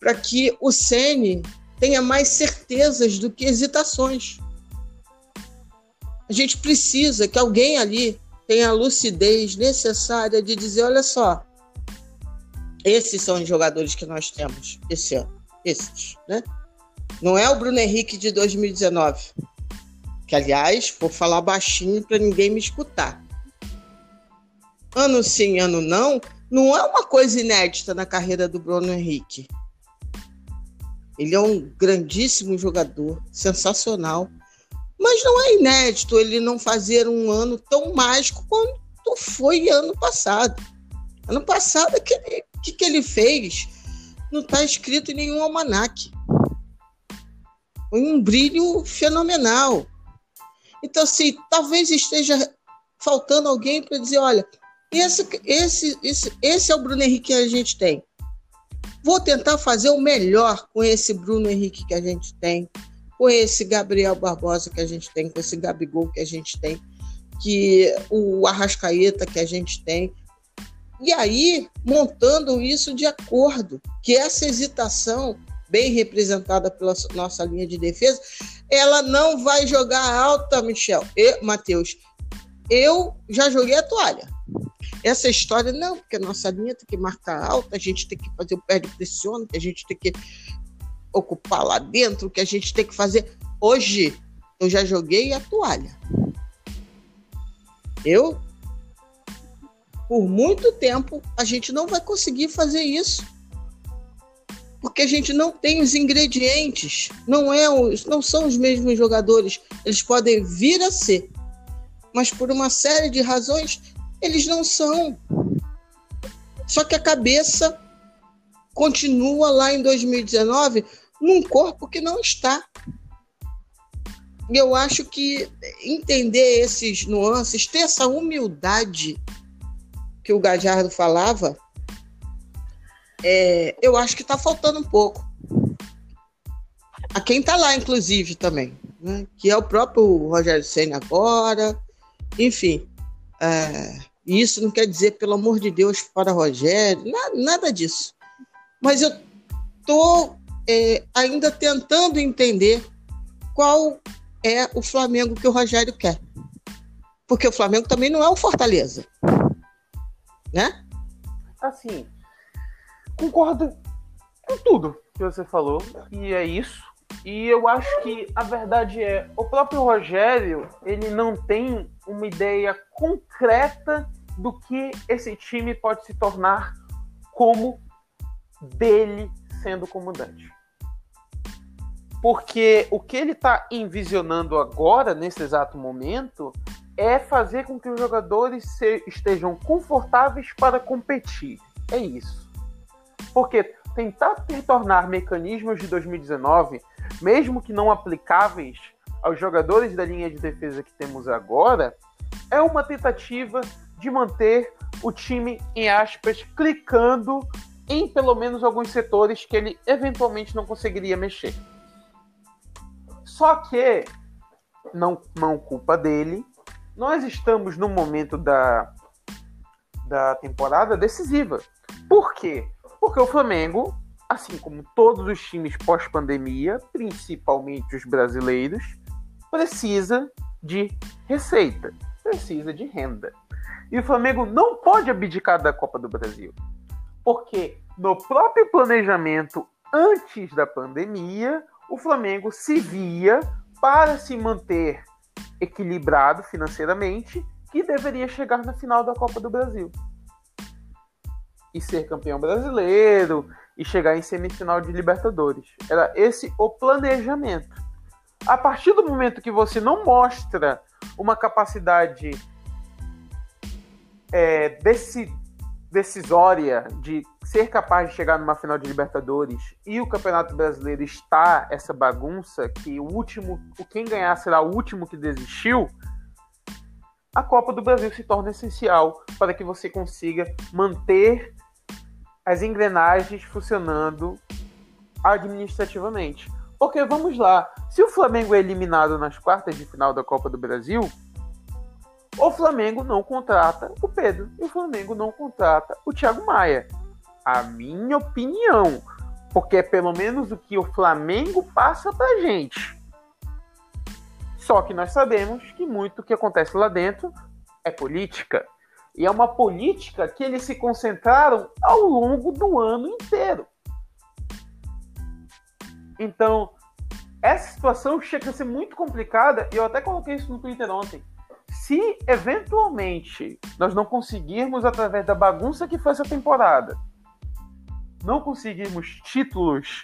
para que o Sene tenha mais certezas do que hesitações. A gente precisa que alguém ali tenha a lucidez necessária de dizer: olha só, esses são os jogadores que nós temos esse ano. Esses, né? Não é o Bruno Henrique de 2019. Que, aliás, vou falar baixinho para ninguém me escutar. Ano sim, ano não, não é uma coisa inédita na carreira do Bruno Henrique. Ele é um grandíssimo jogador, sensacional. Mas não é inédito ele não fazer um ano tão mágico quanto foi ano passado. Ano passado, o que, que, que ele fez não está escrito em nenhum almanaque. Foi um brilho fenomenal. Então, assim, talvez esteja faltando alguém para dizer: olha, esse, esse, esse, esse é o Bruno Henrique que a gente tem. Vou tentar fazer o melhor com esse Bruno Henrique que a gente tem, com esse Gabriel Barbosa que a gente tem, com esse Gabigol que a gente tem, que o Arrascaeta que a gente tem. E aí, montando isso de acordo, que essa hesitação, bem representada pela nossa linha de defesa, ela não vai jogar alta, Michel. E, Matheus, eu já joguei a toalha. Essa história, não, porque a nossa linha tem que marcar alta, a gente tem que fazer o pé de pressiona, a gente tem que ocupar lá dentro, que a gente tem que fazer. Hoje, eu já joguei a toalha. Eu, por muito tempo, a gente não vai conseguir fazer isso. Porque a gente não tem os ingredientes, não, é os, não são os mesmos jogadores. Eles podem vir a ser, mas por uma série de razões eles não são. Só que a cabeça continua lá em 2019 num corpo que não está. Eu acho que entender esses nuances, ter essa humildade que o Gajardo falava, é, eu acho que está faltando um pouco. A quem está lá, inclusive, também, né? que é o próprio Rogério Senna agora, enfim. É, isso não quer dizer, pelo amor de Deus, para Rogério, nada, nada disso. Mas eu estou é, ainda tentando entender qual é o Flamengo que o Rogério quer. Porque o Flamengo também não é o Fortaleza. Né?
Assim, concordo com tudo que você falou, e é isso. E eu acho que a verdade é, o próprio Rogério, ele não tem uma ideia concreta do que esse time pode se tornar como dele sendo comandante. Porque o que ele está envisionando agora, nesse exato momento, é fazer com que os jogadores se, estejam confortáveis para competir. É isso. Porque tentar retornar mecanismos de 2019, mesmo que não aplicáveis aos jogadores da linha de defesa que temos agora, é uma tentativa de manter o time, em aspas, clicando em pelo menos alguns setores que ele eventualmente não conseguiria mexer. Só que, não, não culpa dele, nós estamos no momento da, da temporada decisiva. Por quê? Porque o Flamengo, assim como todos os times pós-pandemia, principalmente os brasileiros, precisa de receita, precisa de renda. E o Flamengo não pode abdicar da Copa do Brasil. Porque no próprio planejamento antes da pandemia, o Flamengo se via para se manter equilibrado financeiramente que deveria chegar na final da Copa do Brasil. E ser campeão brasileiro e chegar em semifinal de Libertadores. Era esse o planejamento. A partir do momento que você não mostra uma capacidade é, desse, decisória de ser capaz de chegar numa final de Libertadores e o Campeonato Brasileiro está essa bagunça que o último, o quem ganhar será o último que desistiu, a Copa do Brasil se torna essencial para que você consiga manter as engrenagens funcionando administrativamente. Porque vamos lá, se o Flamengo é eliminado nas quartas de final da Copa do Brasil, o Flamengo não contrata o Pedro e o Flamengo não contrata o Thiago Maia. A minha opinião, porque é pelo menos o que o Flamengo passa pra gente. Só que nós sabemos que muito que acontece lá dentro é política. E é uma política que eles se concentraram ao longo do ano inteiro. Então, essa situação chega a ser muito complicada, e eu até coloquei isso no Twitter ontem. Se eventualmente nós não conseguirmos, através da bagunça que foi essa temporada, não conseguirmos títulos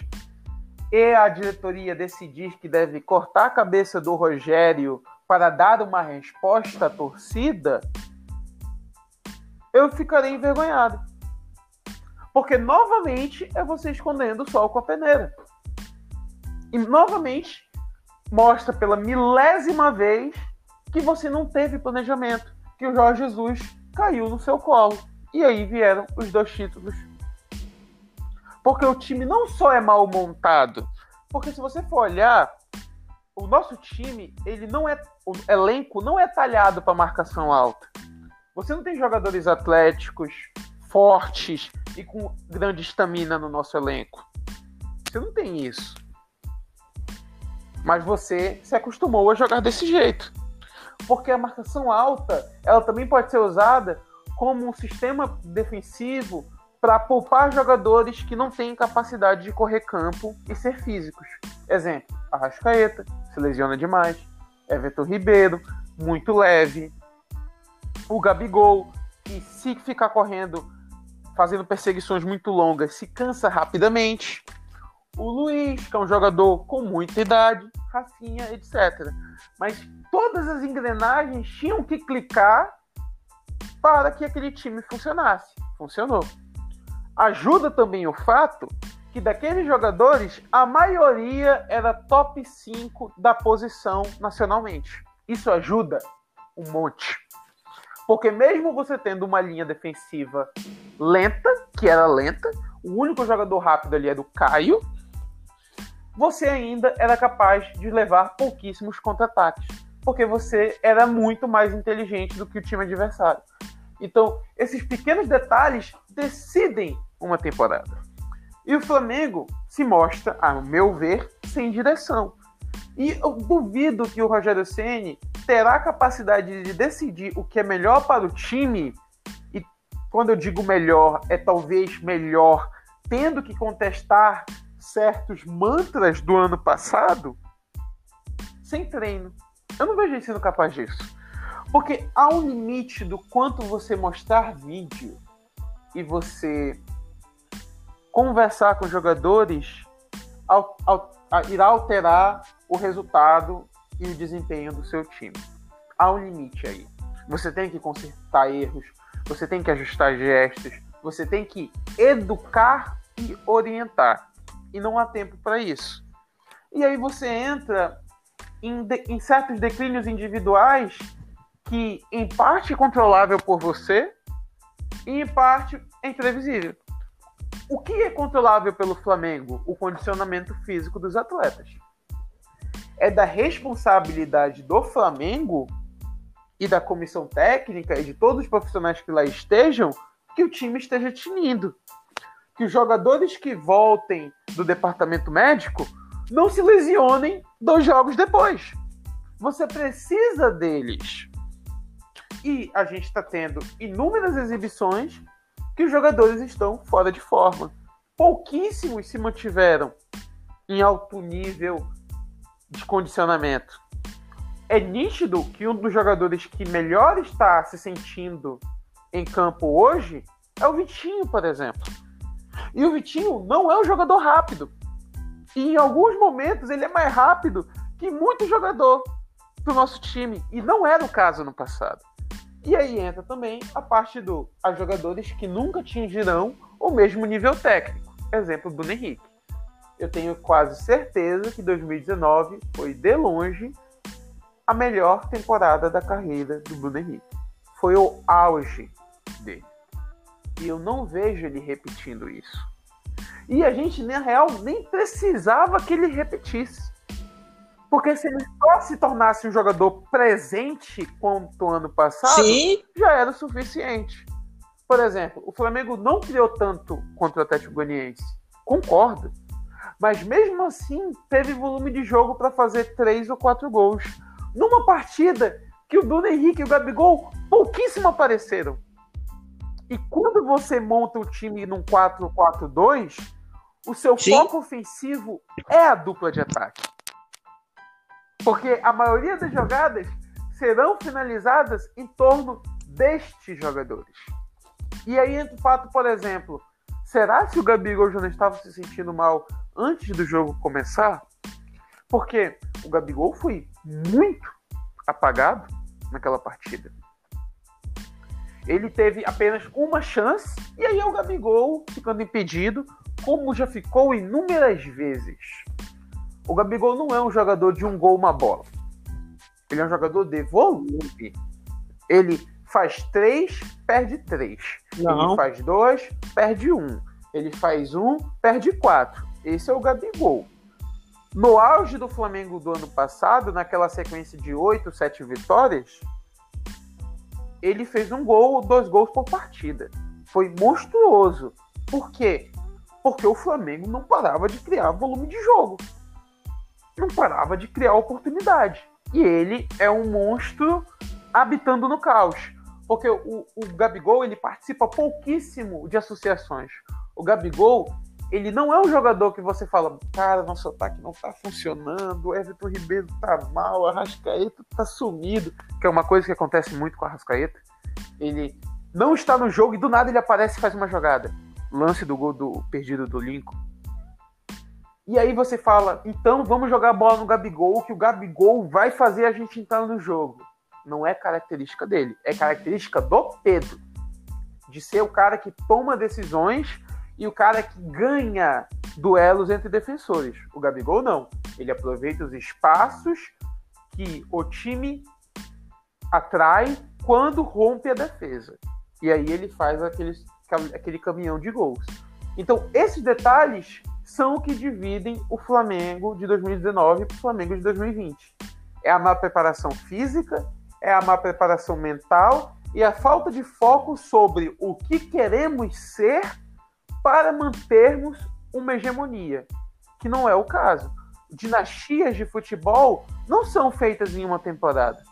e a diretoria decidir que deve cortar a cabeça do Rogério para dar uma resposta à torcida, eu ficarei envergonhado. Porque novamente é você escondendo o sol com a peneira. E novamente mostra pela milésima vez que você não teve planejamento, que o Jorge Jesus caiu no seu colo. E aí vieram os dois títulos. Porque o time não só é mal montado, porque se você for olhar, o nosso time, ele não é o elenco não é talhado para marcação alta. Você não tem jogadores atléticos, fortes e com grande estamina no nosso elenco. Você não tem isso. Mas você se acostumou a jogar desse jeito. Porque a marcação alta, ela também pode ser usada como um sistema defensivo para poupar jogadores que não têm capacidade de correr campo e ser físicos. Exemplo, Arrascaeta, se lesiona demais. Everton Ribeiro, muito leve o Gabigol, que se ficar correndo, fazendo perseguições muito longas, se cansa rapidamente. O Luiz, que é um jogador com muita idade, Rafinha, etc. Mas todas as engrenagens tinham que clicar para que aquele time funcionasse. Funcionou. Ajuda também o fato que daqueles jogadores, a maioria era top 5 da posição nacionalmente. Isso ajuda um monte. Porque mesmo você tendo uma linha defensiva lenta, que era lenta, o único jogador rápido ali é do Caio, você ainda era capaz de levar pouquíssimos contra-ataques, porque você era muito mais inteligente do que o time adversário. Então, esses pequenos detalhes decidem uma temporada. E o Flamengo se mostra, a meu ver, sem direção. E eu duvido que o Rogério Ceni terá a capacidade de decidir o que é melhor para o time. E quando eu digo melhor, é talvez melhor tendo que contestar certos mantras do ano passado sem treino. Eu não vejo ele sendo capaz disso. Porque há um limite do quanto você mostrar vídeo e você conversar com jogadores irá alterar o resultado e o desempenho do seu time. Há um limite aí. Você tem que consertar erros, você tem que ajustar gestos, você tem que educar e orientar. E não há tempo para isso. E aí você entra em, de, em certos declínios individuais que, em parte, é controlável por você e, em parte, é imprevisível. O que é controlável pelo Flamengo? O condicionamento físico dos atletas. É da responsabilidade do Flamengo e da comissão técnica e de todos os profissionais que lá estejam que o time esteja tinindo. Que os jogadores que voltem do departamento médico não se lesionem dois jogos depois. Você precisa deles. E a gente está tendo inúmeras exibições que os jogadores estão fora de forma. Pouquíssimos se mantiveram em alto nível de condicionamento. É nítido que um dos jogadores que melhor está se sentindo em campo hoje é o Vitinho, por exemplo. E o Vitinho não é um jogador rápido. E em alguns momentos ele é mais rápido que muito jogador do nosso time. E não era o caso no passado. E aí entra também a parte do a jogadores que nunca atingirão o mesmo nível técnico. Exemplo, Bruno Henrique. Eu tenho quase certeza que 2019 foi de longe a melhor temporada da carreira do Bruno Henrique. Foi o auge dele. E eu não vejo ele repetindo isso. E a gente, na real, nem precisava que ele repetisse. Porque se ele só se tornasse um jogador presente quanto ano passado, Sim. já era o suficiente. Por exemplo, o Flamengo não criou tanto contra o Atlético Goianiense. Concordo. Mas mesmo assim, teve volume de jogo para fazer três ou quatro gols. Numa partida que o Bruno Henrique e o Gabigol pouquíssimo apareceram. E quando você monta o time num 4-4-2, o seu Sim. foco ofensivo é a dupla de ataque. Porque a maioria das jogadas serão finalizadas em torno destes jogadores. E aí entra o fato, por exemplo, será que o Gabigol já não estava se sentindo mal antes do jogo começar? Porque o Gabigol foi muito apagado naquela partida. Ele teve apenas uma chance e aí é o Gabigol ficando impedido, como já ficou inúmeras vezes. O Gabigol não é um jogador de um gol, uma bola. Ele é um jogador de volume. Ele faz três, perde três. Não. Ele faz dois, perde um. Ele faz um, perde quatro. Esse é o Gabigol. No auge do Flamengo do ano passado, naquela sequência de oito, sete vitórias, ele fez um gol, dois gols por partida. Foi monstruoso. Por quê? Porque o Flamengo não parava de criar volume de jogo. Não parava de criar oportunidade. E ele é um monstro habitando no caos. Porque o, o Gabigol ele participa pouquíssimo de associações. O Gabigol ele não é um jogador que você fala, cara, nosso ataque não tá funcionando, o Everton Ribeiro tá mal, o Arrascaeta tá sumido, que é uma coisa que acontece muito com o Arrascaeta. Ele não está no jogo e do nada ele aparece e faz uma jogada. Lance do gol do perdido do Lincoln. E aí você fala, então vamos jogar a bola no Gabigol, que o Gabigol vai fazer a gente entrar no jogo. Não é característica dele, é característica do Pedro. De ser o cara que toma decisões e o cara que ganha duelos entre defensores. O Gabigol não. Ele aproveita os espaços que o time atrai quando rompe a defesa. E aí ele faz aquele, aquele caminhão de gols. Então, esses detalhes são o que dividem o Flamengo de 2019 para o Flamengo de 2020. É a má preparação física, é a má preparação mental e a falta de foco sobre o que queremos ser para mantermos uma hegemonia, que não é o caso. Dinastias de futebol não são feitas em uma temporada.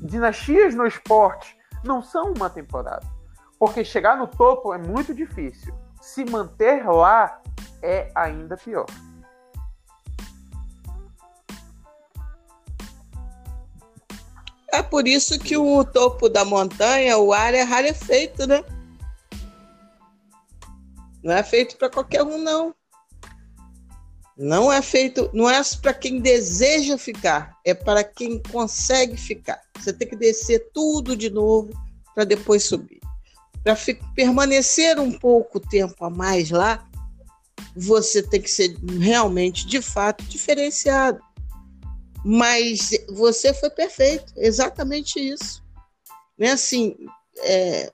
Dinastias no esporte não são uma temporada. Porque chegar no topo é muito difícil. Se manter lá é ainda pior.
É por isso que o topo da montanha, o ar é rarefeito, né? Não é feito para qualquer um, não. Não é feito, não é para quem deseja ficar, é para quem consegue ficar. Você tem que descer tudo de novo para depois subir. Para permanecer um pouco tempo a mais lá, você tem que ser realmente, de fato, diferenciado. Mas você foi perfeito, exatamente isso. Né? Assim, é...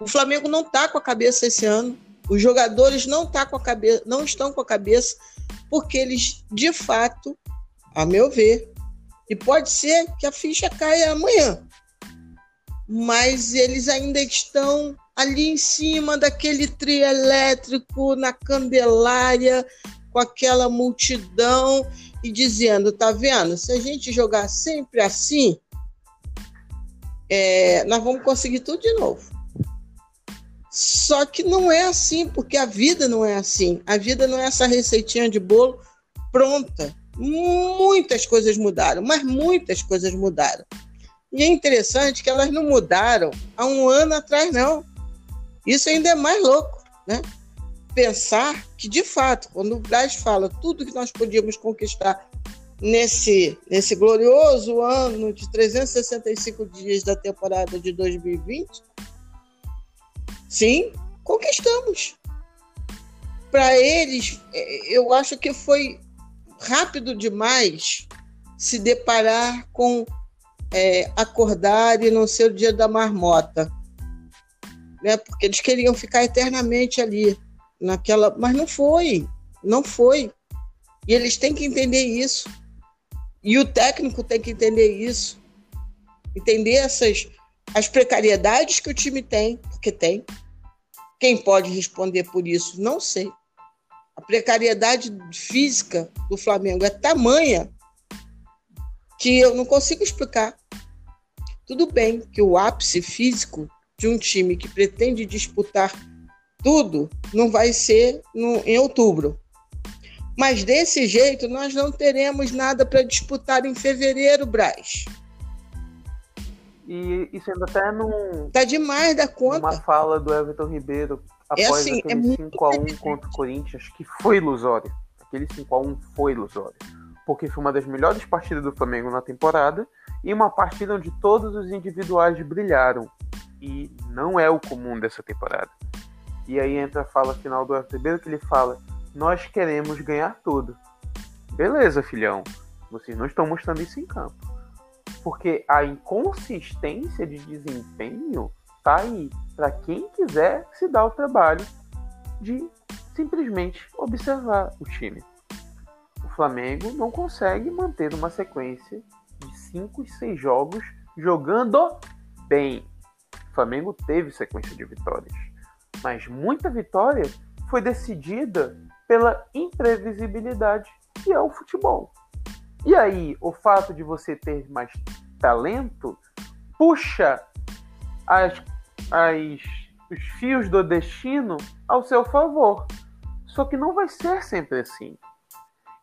o Flamengo não está com a cabeça esse ano os jogadores não, tá com a cabeça, não estão com a cabeça porque eles, de fato, a meu ver, e pode ser que a ficha caia amanhã, mas eles ainda estão ali em cima daquele trio elétrico, na Candelária, com aquela multidão e dizendo: tá vendo? Se a gente jogar sempre assim, é, nós vamos conseguir tudo de novo. Só que não é assim, porque a vida não é assim. A vida não é essa receitinha de bolo pronta. Muitas coisas mudaram, mas muitas coisas mudaram. E é interessante que elas não mudaram há um ano atrás, não. Isso ainda é mais louco, né? Pensar que, de fato, quando o Braz fala tudo que nós podíamos conquistar nesse, nesse glorioso ano de 365 dias da temporada de 2020, Sim, conquistamos. Para eles, é, eu acho que foi rápido demais se deparar com é, acordar e não ser o dia da marmota. Né? Porque eles queriam ficar eternamente ali. naquela, mas não foi, não foi. E eles têm que entender isso. E o técnico tem que entender isso. Entender essas as precariedades que o time tem, porque tem. Quem pode responder por isso? Não sei. A precariedade física do Flamengo é tamanha que eu não consigo explicar. Tudo bem que o ápice físico de um time que pretende disputar tudo não vai ser no, em outubro. Mas desse jeito nós não teremos nada para disputar em fevereiro, Braz.
E isso ainda até num.
Tá demais da conta.
Uma fala do Everton Ribeiro é após é assim, aquele é 5x1 contra o Corinthians, que foi ilusório. Aquele 5x1 foi ilusório. Porque foi uma das melhores partidas do Flamengo na temporada e uma partida onde todos os individuais brilharam. E não é o comum dessa temporada. E aí entra a fala final do Everton Ribeiro que ele fala: Nós queremos ganhar tudo. Beleza, filhão. Vocês não estão mostrando isso em campo. Porque a inconsistência de desempenho tá aí para quem quiser se dar o trabalho de simplesmente observar o time. O Flamengo não consegue manter uma sequência de 5 e 6 jogos jogando bem. O Flamengo teve sequência de vitórias, mas muita vitória foi decidida pela imprevisibilidade que é o futebol. E aí, o fato de você ter mais talento puxa as as, os fios do destino ao seu favor. Só que não vai ser sempre assim.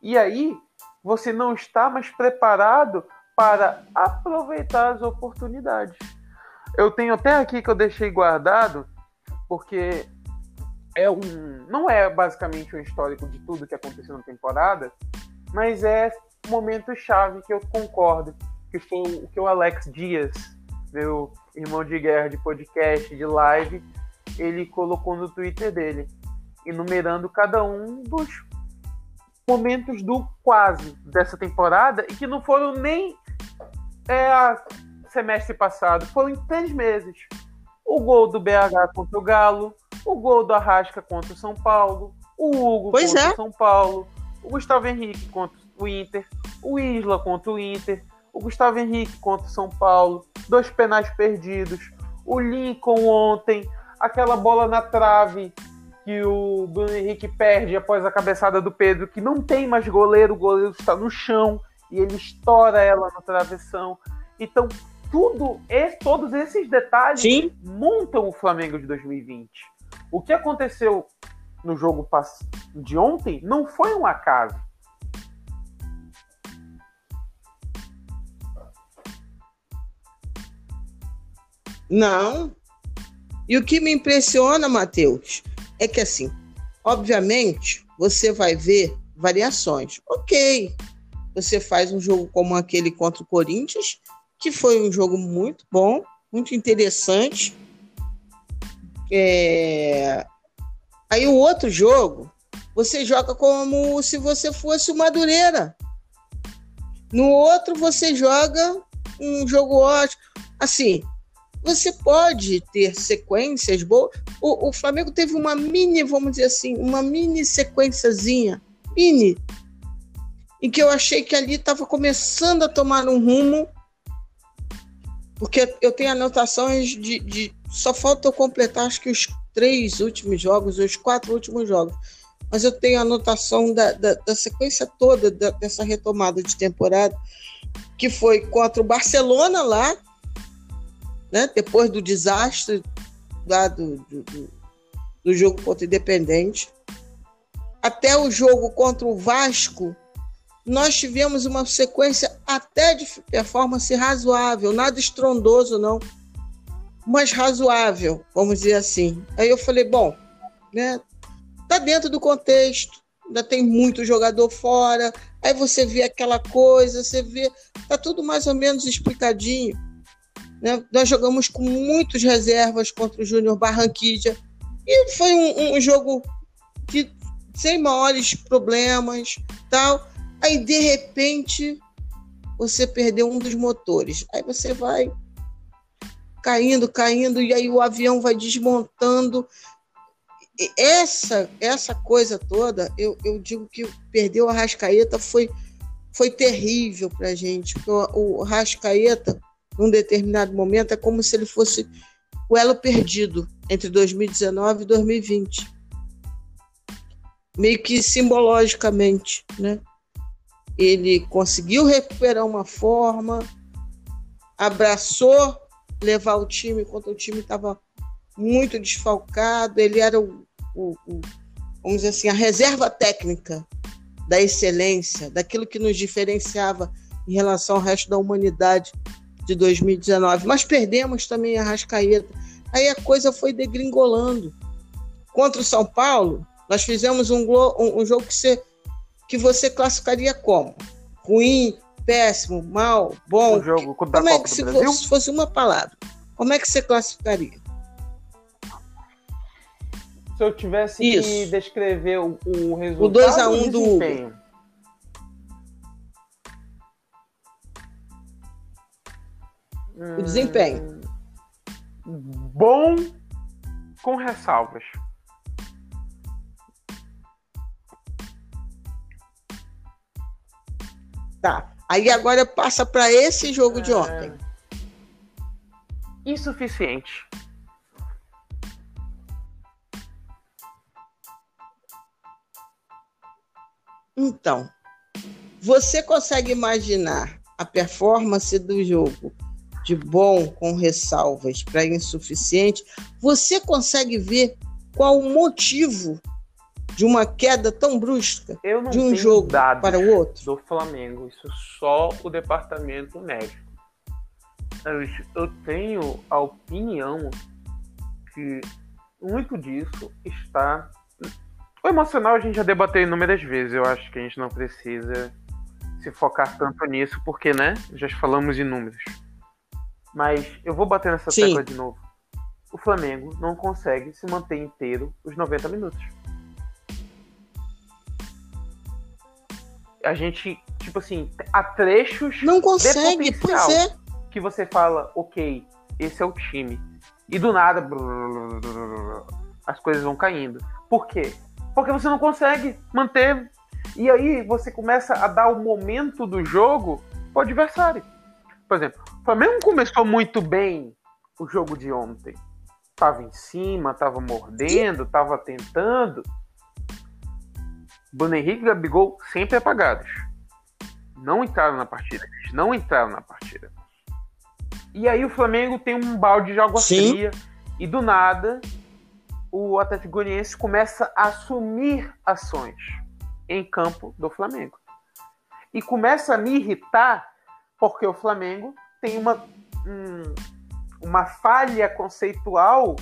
E aí você não está mais preparado para aproveitar as oportunidades. Eu tenho até aqui que eu deixei guardado, porque é um, não é basicamente um histórico de tudo que aconteceu na temporada, mas é momento chave que eu concordo, que foi o que o Alex Dias meu irmão de guerra de podcast, de live, ele colocou no Twitter dele, enumerando cada um dos momentos do quase dessa temporada e que não foram nem é, semestre passado, foram em três meses. O gol do BH contra o Galo, o gol do Arrasca contra o São Paulo, o Hugo
pois
contra
é.
o São Paulo, o Gustavo Henrique contra o Inter, o Isla contra o Inter, o Gustavo Henrique contra o São Paulo, dois penais perdidos, o Lincoln ontem, aquela bola na trave que o Bruno Henrique perde após a cabeçada do Pedro, que não tem mais goleiro, o goleiro está no chão e ele estoura ela na travessão. Então, tudo, todos esses detalhes
Sim.
montam o Flamengo de 2020. O que aconteceu no jogo de ontem não foi um acaso.
Não. E o que me impressiona, Matheus, é que assim, obviamente, você vai ver variações. Ok, você faz um jogo como aquele contra o Corinthians, que foi um jogo muito bom, muito interessante. É... Aí o outro jogo, você joga como se você fosse o Madureira. No outro, você joga um jogo ótimo. Assim, você pode ter sequências boas. O, o, Flamengo teve uma mini, vamos dizer assim, uma mini sequenciazinha, mini, em que eu achei que ali estava começando a tomar um rumo, porque eu tenho anotações de, de, Só falta eu completar, acho que os três últimos jogos, os quatro últimos jogos. Mas eu tenho anotação da, da, da sequência toda da, dessa retomada de temporada, que foi contra o Barcelona lá, né? depois do desastre lá do, do, do jogo contra o Independente, até o jogo contra o Vasco, nós tivemos uma sequência até de performance razoável, nada estrondoso, não, mas razoável, vamos dizer assim. Aí eu falei, bom, né, tá dentro do contexto, ainda tem muito jogador fora, aí você vê aquela coisa, você vê, tá tudo mais ou menos explicadinho. Né? Nós jogamos com muitas reservas contra o Júnior Barranquilla e foi um, um, jogo que sem maiores problemas, tal. Aí de repente você perdeu um dos motores, aí você vai caindo, caindo e aí o avião vai desmontando essa essa coisa toda, eu, eu digo que perdeu a Rascaeta foi, foi terrível para gente, porque o, o Rascaeta, num determinado momento, é como se ele fosse o elo perdido entre 2019 e 2020. Meio que simbologicamente, né? Ele conseguiu recuperar uma forma, abraçou levar o time quando o time estava muito desfalcado, ele era o, o, o, vamos dizer assim, a reserva técnica da excelência, daquilo que nos diferenciava em relação ao resto da humanidade de 2019. Mas perdemos também a Rascaeta. Aí a coisa foi degringolando. Contra o São Paulo, nós fizemos um, um, um jogo que você, que você classificaria como? Ruim, péssimo, mal, bom.
O jogo
como é que se fosse, fosse uma palavra? Como é que você classificaria?
Se eu tivesse Isso. que descrever o, o resultado
o 2 a 1 um do Hugo. O desempenho.
Bom com ressalvas.
Tá. Aí agora passa para esse jogo é... de ontem.
Insuficiente.
Então, você consegue imaginar a performance do jogo de bom com ressalvas para insuficiente? Você consegue ver qual o motivo de uma queda tão brusca de um jogo para o outro?
Do Flamengo, isso só o departamento médico. Eu tenho a opinião que muito disso está. O emocional a gente já debateu inúmeras vezes. Eu acho que a gente não precisa se focar tanto nisso, porque, né? Já falamos de números. Mas eu vou bater nessa Sim. tecla de novo. O Flamengo não consegue se manter inteiro os 90 minutos. a gente, tipo assim, há trechos.
Não consegue, pois é.
Que você fala, ok, esse é o time. E do nada, as coisas vão caindo. Por quê? Porque você não consegue manter. E aí você começa a dar o momento do jogo pro adversário. Por exemplo, o Flamengo começou muito bem o jogo de ontem. Tava em cima, tava mordendo, tava tentando. Bruno Henrique e Gabigol sempre apagados. Não entraram na partida. Eles não entraram na partida. E aí o Flamengo tem um balde de água Sim. fria e do nada o Atlético Goianiense começa a assumir ações em campo do Flamengo. E começa a me irritar porque o Flamengo tem uma, um, uma falha conceitual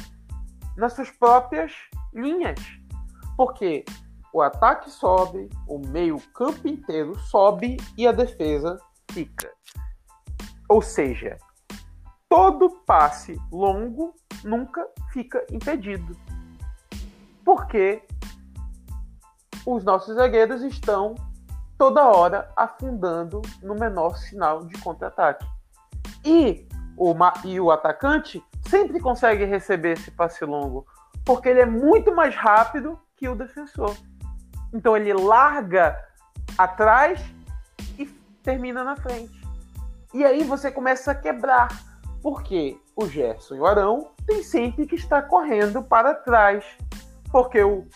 nas suas próprias linhas. Porque o ataque sobe, o meio-campo inteiro sobe e a defesa fica. Ou seja, todo passe longo nunca fica impedido. Porque os nossos zagueiros estão toda hora afundando no menor sinal de contra-ataque. E o, e o atacante sempre consegue receber esse passe longo, porque ele é muito mais rápido que o defensor. Então ele larga atrás e termina na frente. E aí você começa a quebrar. Porque o Gerson e o Arão tem sempre que estar correndo para trás. Porque o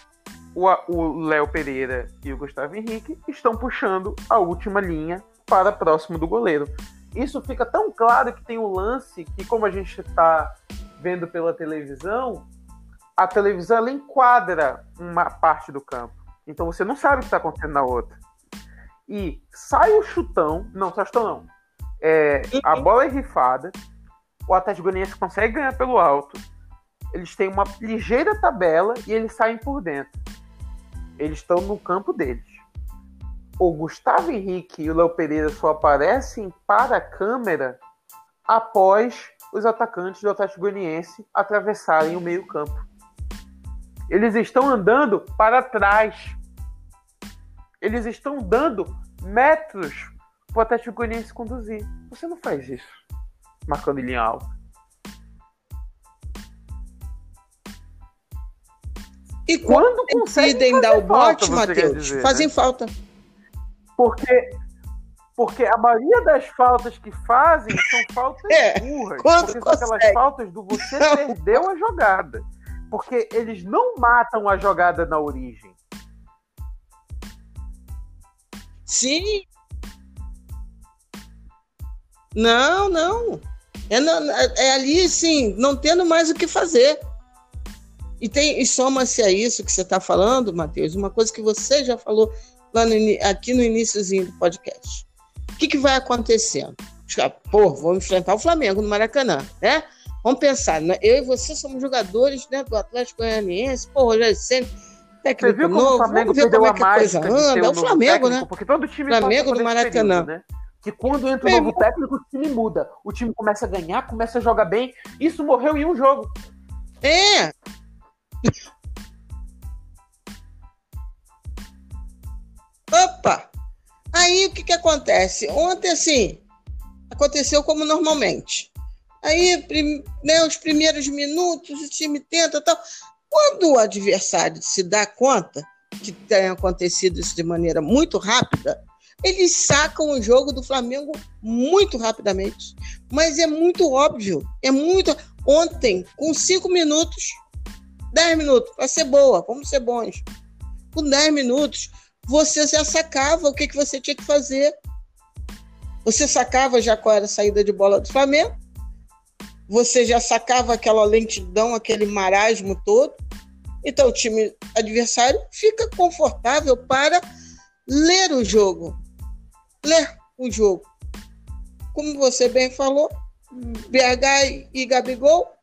o Léo Pereira e o Gustavo Henrique estão puxando a última linha para próximo do goleiro. Isso fica tão claro que tem um lance que, como a gente está vendo pela televisão, a televisão ela enquadra uma parte do campo. Então você não sabe o que está acontecendo na outra. E sai o chutão, não, só chutão não. É, a bola é rifada, o Atlético Goianiense consegue ganhar pelo alto, eles têm uma ligeira tabela e eles saem por dentro. Eles estão no campo deles. O Gustavo Henrique e o Léo Pereira só aparecem para a câmera após os atacantes do Atlético Goianiense atravessarem o meio-campo. Eles estão andando para trás eles estão dando metros para o Atlético Goianiense conduzir. Você não faz isso marcando em linha alta.
E quando, quando decidem dar o bote, Matheus, fazem né? falta.
Porque porque a maioria das faltas que fazem são faltas é, burras. Porque são aquelas faltas do você não. perdeu a jogada. Porque eles não matam a jogada na origem.
Sim. Não, não. É, é ali, sim, não tendo mais o que fazer. E, tem, e soma-se a isso que você está falando, Matheus, uma coisa que você já falou lá no, aqui no iníciozinho do podcast. O que, que vai acontecendo? Pô, vamos enfrentar o Flamengo no Maracanã, né? Vamos pensar, né? eu e você somos jogadores né, do Atlético Goianiense, pô, Rogério Senna, técnico
você viu como novo, o Flamengo vamos ver como é que a coisa anda.
É o Flamengo,
técnico,
né?
Porque todo time
Flamengo do Maracanã.
Período, né? Que quando entra um novo técnico, o time muda. O time começa a ganhar, começa a jogar bem. Isso morreu em um jogo.
É, Opa! Aí o que, que acontece? Ontem, assim, aconteceu como normalmente. Aí, prim, né, os primeiros minutos, o time tenta tal. Quando o adversário se dá conta que tem acontecido isso de maneira muito rápida, eles sacam o jogo do Flamengo muito rapidamente. Mas é muito óbvio. É muito. Ontem, com cinco minutos, 10 minutos, para ser boa, vamos ser bons. Com 10 minutos, você já sacava o que, que você tinha que fazer. Você sacava já qual era a saída de bola do Flamengo, você já sacava aquela lentidão, aquele marasmo todo. Então o time adversário fica confortável para ler o jogo. Ler o jogo. Como você bem falou, BH e Gabigol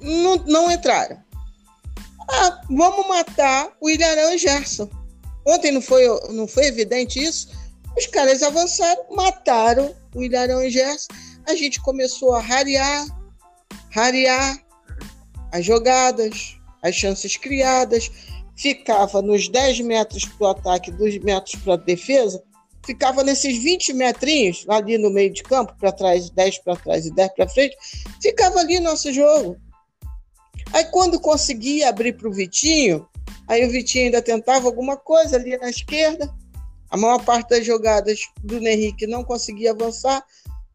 não, não entraram. Ah, vamos matar o Ilharão e Gerson. Ontem não foi, não foi evidente isso? Os caras avançaram, mataram o Ilharão e Gerson. A gente começou a rarear, rarear as jogadas, as chances criadas. Ficava nos 10 metros para o ataque, 2 metros para a defesa. Ficava nesses 20 metrinhos ali no meio de campo, para trás, 10 para trás e 10 para frente. Ficava ali nosso jogo. Aí quando conseguia abrir para o Vitinho, aí o Vitinho ainda tentava alguma coisa ali na esquerda. A maior parte das jogadas do Henrique não conseguia avançar.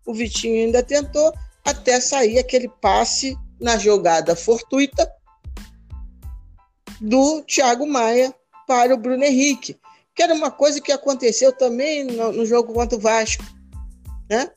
O Vitinho ainda tentou, até sair aquele passe na jogada fortuita do Thiago Maia para o Bruno Henrique, que era uma coisa que aconteceu também no, no jogo contra o Vasco. Né?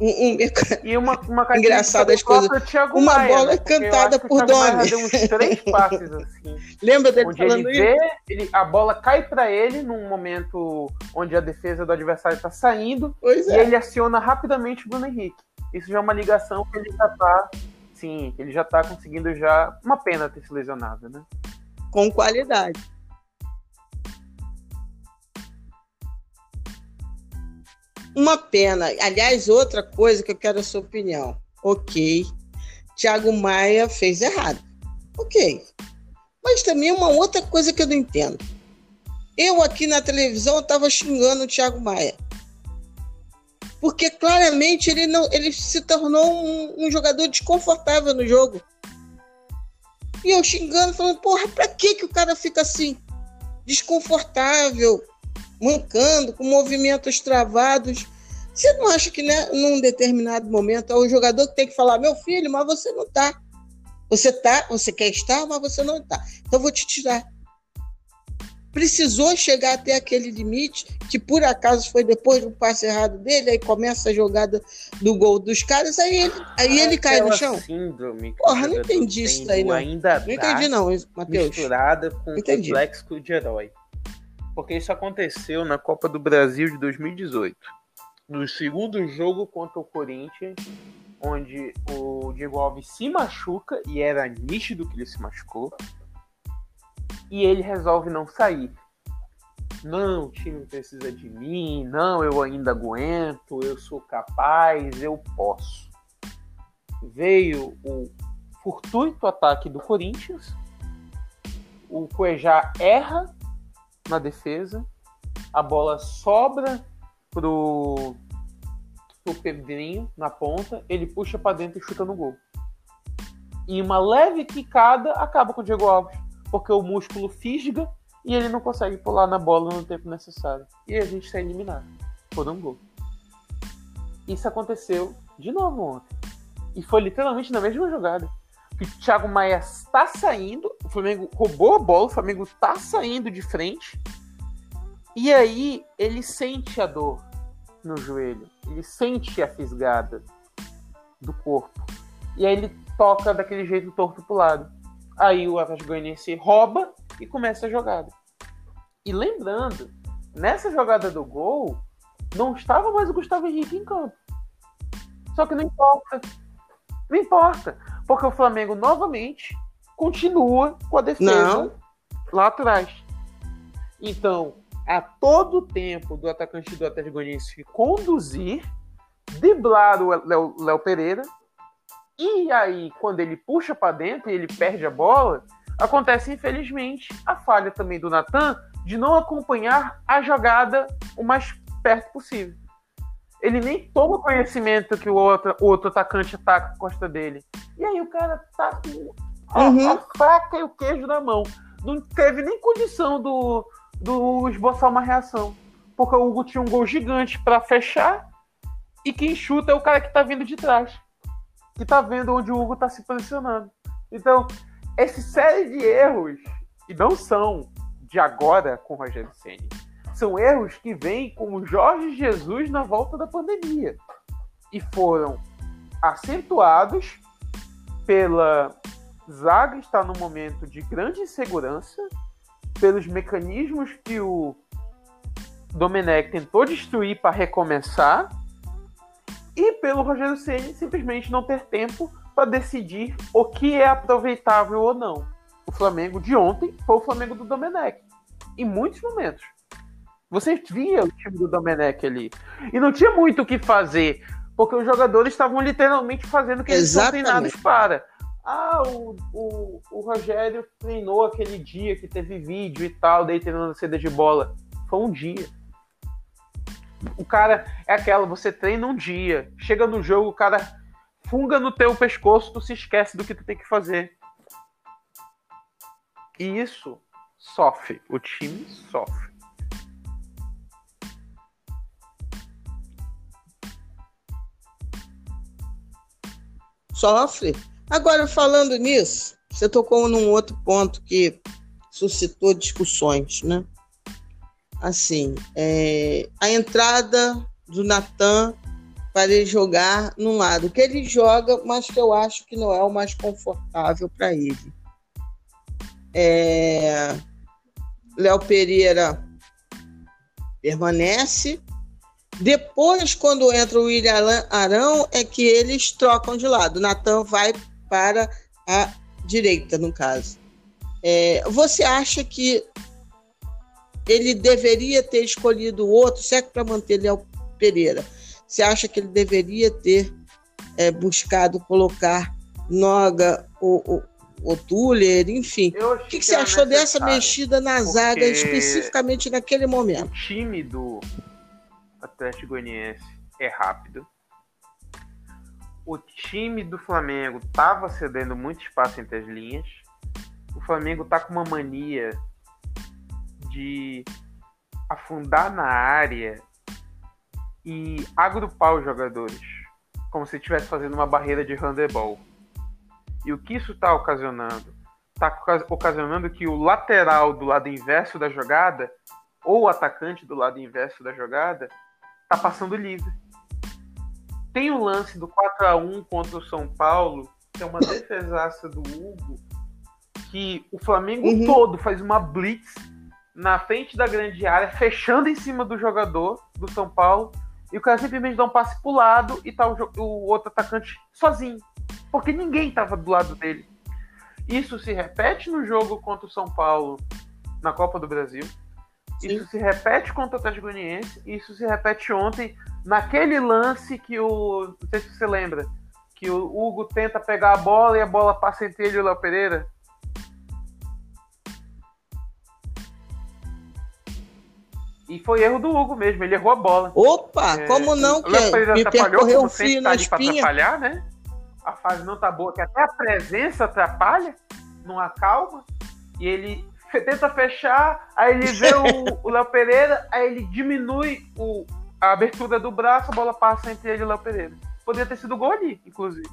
Um, um...
E uma, uma
engraçadas coisas. Uma Maia, bola né? cantada por Domi.
Deu uns três passes assim.
Lembra dele
onde
falando
ele vê, ele, a bola cai para ele num momento onde a defesa do adversário está saindo
pois
e
é.
ele aciona rapidamente o Bruno Henrique. Isso já é uma ligação que ele já tá, sim, ele já tá conseguindo já, uma pena ter se lesionado, né?
Com qualidade. Uma pena. Aliás, outra coisa que eu quero a sua opinião. Ok, Tiago Maia fez errado. Ok. Mas também uma outra coisa que eu não entendo. Eu aqui na televisão estava xingando o Thiago Maia. Porque claramente ele não ele se tornou um, um, jogador desconfortável no jogo. E eu xingando, falando, porra, pra que, que o cara fica assim? Desconfortável, mancando, com movimentos travados. Você não acha que né, num determinado momento é o jogador que tem que falar, meu filho, mas você não está. Você tá, você quer estar, mas você não está. Então eu vou te tirar. Precisou chegar até aquele limite, que por acaso foi depois do passe errado dele, aí começa a jogada do gol dos caras, aí ele, aí ele cai no chão.
Síndrome
Porra, não entendi isso aí, não.
Ainda
não entendi, não, Matheus.
Misturada com o complexo de herói porque isso aconteceu na Copa do Brasil de 2018. No segundo jogo contra o Corinthians, onde o Diego Alves se machuca, e era nítido que ele se machucou, e ele resolve não sair. Não, o time precisa de mim, não, eu ainda aguento, eu sou capaz, eu posso. Veio o fortuito ataque do Corinthians, o Cuejá erra na defesa, a bola sobra pro, pro Pedrinho na ponta, ele puxa para dentro e chuta no gol. E uma leve quicada acaba com o Diego Alves, porque o músculo fisga e ele não consegue pular na bola no tempo necessário. E a gente está eliminado por um gol. Isso aconteceu de novo ontem. E foi literalmente na mesma jogada. Que o Thiago Maia está saindo, o Flamengo roubou a bola, o Flamengo está saindo de frente. E aí ele sente a dor no joelho, ele sente a fisgada do corpo. E aí ele toca daquele jeito torto pro lado. Aí o Atlético Goianiense rouba e começa a jogada. E lembrando, nessa jogada do gol, não estava mais o Gustavo Henrique em campo. Só que não importa. Não importa. Porque o Flamengo novamente continua com a defesa não. lá atrás. Então, a todo tempo do atacante do Atlético Goianiense conduzir, driblar o Léo Pereira, e aí, quando ele puxa para dentro e ele perde a bola, acontece, infelizmente, a falha também do Natan de não acompanhar a jogada o mais perto possível. Ele nem toma conhecimento que o outro, o outro atacante ataca a costa dele. E aí o cara tá com uhum. a faca e o queijo na mão. Não teve nem condição do, do esboçar uma reação. Porque o Hugo tinha um gol gigante para fechar e quem chuta é o cara que tá vindo de trás que tá vendo onde o Hugo tá se posicionando. Então, essa série de erros, e não são de agora com o Rogério Ceni, são erros que vêm com o Jorge Jesus na volta da pandemia e foram acentuados pela zaga estar num momento de grande insegurança, pelos mecanismos que o Domenech tentou destruir para recomeçar e pelo Rogério Ceni simplesmente não ter tempo para decidir o que é aproveitável ou não. O Flamengo de ontem foi o Flamengo do Domenech, em muitos momentos. Você via o time do Domenech ali. E não tinha muito o que fazer, porque os jogadores estavam literalmente fazendo o que eles Exatamente. não treinados para. Ah, o, o, o Rogério treinou aquele dia que teve vídeo e tal, daí treinando seda de bola. Foi um dia o cara é aquela, você treina um dia, chega no jogo, o cara funga no teu pescoço, tu se esquece do que tu tem que fazer. E isso sofre, o time sofre.
Sofre. Agora, falando nisso, você tocou num outro ponto que suscitou discussões, né? assim, é, a entrada do Natan para ele jogar num lado que ele joga, mas que eu acho que não é o mais confortável para ele. É, Léo Pereira permanece. Depois, quando entra o William Arão, é que eles trocam de lado. Natan vai para a direita, no caso. É, você acha que ele deveria ter escolhido outro, se é para manter Léo Pereira. Você acha que ele deveria ter é, buscado colocar Noga ou, ou, Tuller, enfim. O que, que, você achou dessa mexida na zaga, especificamente naquele momento?
O time do Atlético Goianiense é rápido. O time do Flamengo estava cedendo muito espaço entre as linhas. O Flamengo está com uma mania de afundar na área e agrupar os jogadores, como se estivesse fazendo uma barreira de handebol. E o que isso está ocasionando? Está ocasionando que o lateral do lado inverso da jogada, ou o atacante do lado inverso da jogada, está passando livre. Tem o lance do 4 a 1 contra o São Paulo, que é uma defesaça do Hugo, que o Flamengo uhum. todo faz uma blitz na frente da grande área, fechando em cima do jogador do São Paulo, e o cara simplesmente dá um passe pro lado e tá o, o outro atacante sozinho. Porque ninguém estava do lado dele. Isso se repete no jogo contra o São Paulo na Copa do Brasil. Sim. Isso se repete contra o Atlético Goianiense. Isso se repete ontem naquele lance que o. Não sei se você lembra. Que o Hugo tenta pegar a bola e a bola passa entre ele e o Léo Pereira. E foi erro do Hugo mesmo, ele errou a bola.
Opa, é, como não, que me percorreu um fio na espinha.
atrapalhar, né? a fase não tá boa, que até a presença atrapalha, não acalma, e ele tenta fechar, aí ele vê o Léo Pereira, aí ele diminui o, a abertura do braço, a bola passa entre ele e o Léo Pereira. Poderia ter sido gol ali, inclusive.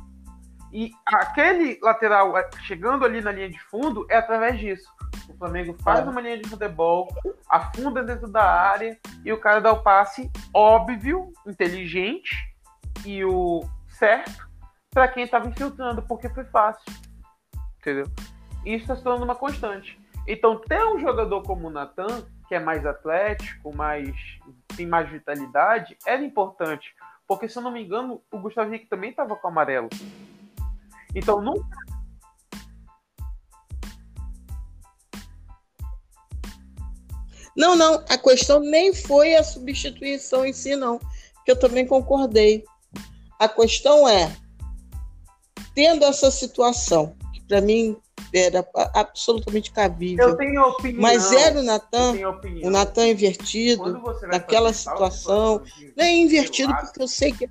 E aquele lateral é, chegando ali na linha de fundo é através disso. O Flamengo faz é. uma linha de futebol, afunda dentro da área e o cara dá o passe óbvio, inteligente e o certo para quem estava infiltrando, porque foi fácil. Entendeu? Isso está se tornando uma constante. Então, ter um jogador como o Natan, que é mais atlético, mais tem mais vitalidade, era importante. Porque, se eu não me engano, o Gustavo Henrique também estava com amarelo. Então, nunca.
Não, não. A questão nem foi a substituição em si, não. Que eu também concordei. A questão é, tendo essa situação, que para mim era absolutamente cabível.
Eu tenho opinião.
Mas era o Natan, o Natan invertido, naquela situação. É invertido porque eu sei que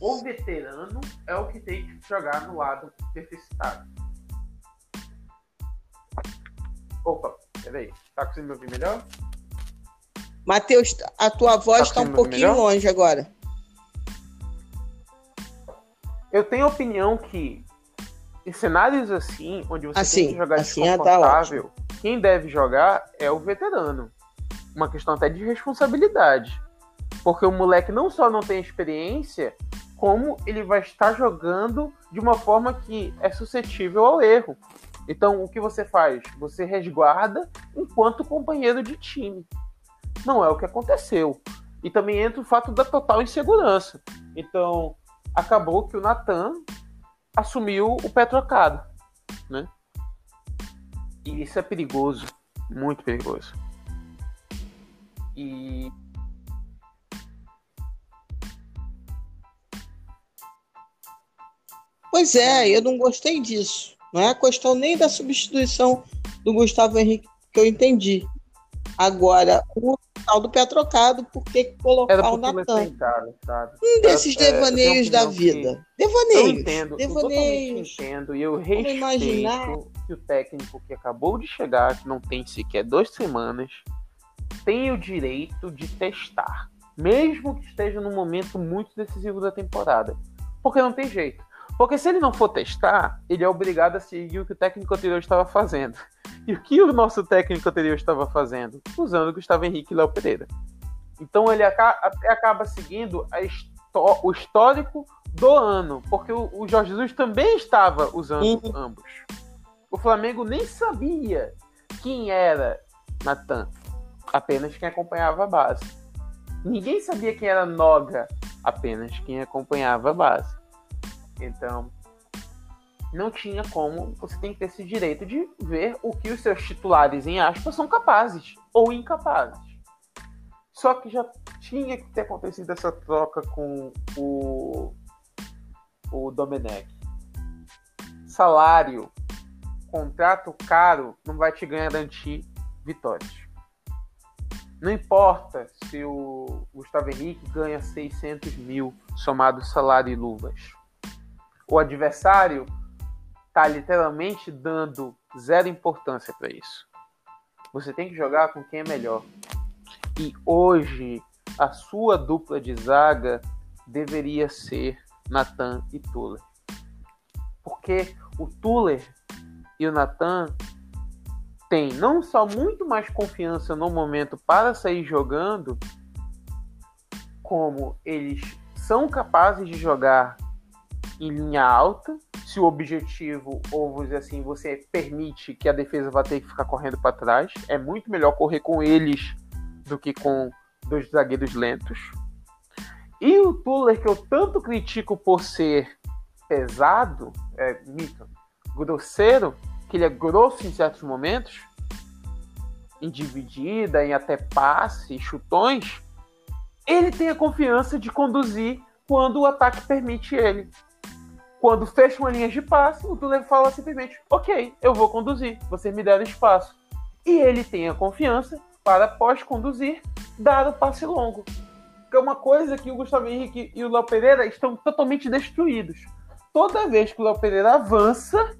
o veterano é o que tem que jogar no lado deficitário. Opa, peraí. Tá conseguindo me ouvir melhor?
Matheus, a tua voz está tá um pouquinho longe agora.
Eu tenho a opinião que em cenários assim, onde você
assim,
tem que jogar
assim é, tá
desconfortável, tá quem deve jogar é o veterano. Uma questão até de responsabilidade. Porque o moleque não só não tem experiência, como ele vai estar jogando de uma forma que é suscetível ao erro. Então, o que você faz? Você resguarda enquanto companheiro de time. Não é o que aconteceu. E também entra o fato da total insegurança. Então, acabou que o Natan assumiu o pé trocado, né? E isso é perigoso, muito perigoso. E
Pois é, eu não gostei disso. Não é a questão nem da substituição do Gustavo Henrique que eu entendi. Agora, o tal do pé trocado, por que colocar o Natan? Um desses é, devaneios da vida.
Que...
Devaneios.
Eu entendo, devaneios. Eu entendo e eu respeito imaginar... que o técnico que acabou de chegar, que não tem sequer duas semanas, tem o direito de testar. Mesmo que esteja num momento muito decisivo da temporada. Porque não tem jeito. Porque se ele não for testar, ele é obrigado a seguir o que o técnico anterior estava fazendo. E o que o nosso técnico anterior estava fazendo? Usando o Gustavo Henrique e Léo Pereira. Então ele acaba seguindo o histórico do ano, porque o Jorge Jesus também estava usando ambos. O Flamengo nem sabia quem era Natan, apenas quem acompanhava a base. Ninguém sabia quem era Noga, apenas quem acompanhava a base. Então, não tinha como, você tem que ter esse direito de ver o que os seus titulares, em aspas, são capazes ou incapazes. Só que já tinha que ter acontecido essa troca com o, o Domenech. Salário, contrato caro, não vai te garantir vitórias. Não importa se o Gustavo Henrique ganha 600 mil somado salário e luvas o adversário está literalmente dando zero importância para isso. Você tem que jogar com quem é melhor. E hoje a sua dupla de zaga deveria ser Natan e Tuller. Porque o Tuller e o Natan têm não só muito mais confiança no momento para sair jogando, como eles são capazes de jogar em linha alta, se o objetivo, ou vamos dizer assim, você permite que a defesa vá ter que ficar correndo para trás, é muito melhor correr com eles do que com dois zagueiros lentos. E o Tuller, que eu tanto critico por ser pesado, é, mito, grosseiro, que ele é grosso em certos momentos, em dividida, em até passe, chutões, ele tem a confiança de conduzir quando o ataque permite ele. Quando fecha uma linha de passe, o Tuller fala simplesmente: Ok, eu vou conduzir, você me der espaço. E ele tem a confiança para, após conduzir, dar o passe longo. Que é uma coisa que o Gustavo Henrique e o Léo Pereira estão totalmente destruídos. toda vez que o Léo Pereira avança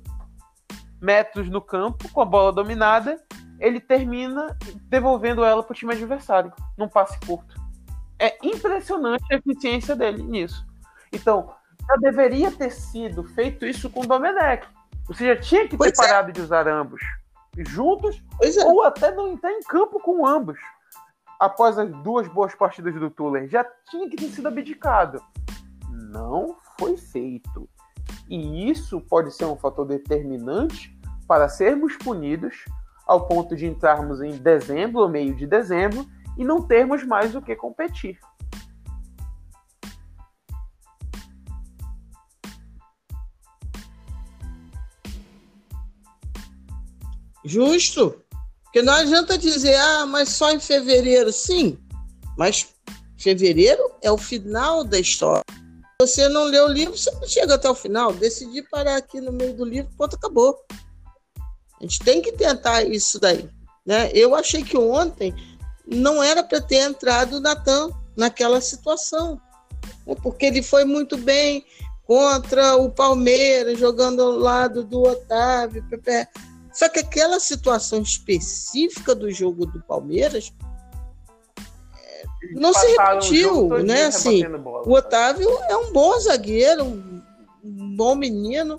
metros no campo com a bola dominada, ele termina devolvendo ela para o time adversário, num passe curto. É impressionante a eficiência dele nisso. Então, já deveria ter sido feito isso com o Domenech. Você já tinha que ter pois é. parado é. de usar ambos juntos, é. ou até não entrar em campo com ambos. Após as duas boas partidas do Tuller, já tinha que ter sido abdicado. Não foi feito. E isso pode ser um fator determinante para sermos punidos ao ponto de entrarmos em dezembro ou meio de dezembro e não termos mais o que competir.
Justo. Porque não adianta dizer, ah, mas só em fevereiro. Sim, mas fevereiro é o final da história. Você não lê o livro, você não chega até o final. Decidi parar aqui no meio do livro, ponto, acabou. A gente tem que tentar isso daí. Né? Eu achei que ontem não era para ter entrado o Natan naquela situação, né? porque ele foi muito bem contra o Palmeiras, jogando ao lado do Otávio. Pepe. Só que aquela situação específica do jogo do Palmeiras é, não se repetiu, né? Assim, o Otávio é um bom zagueiro, um bom menino,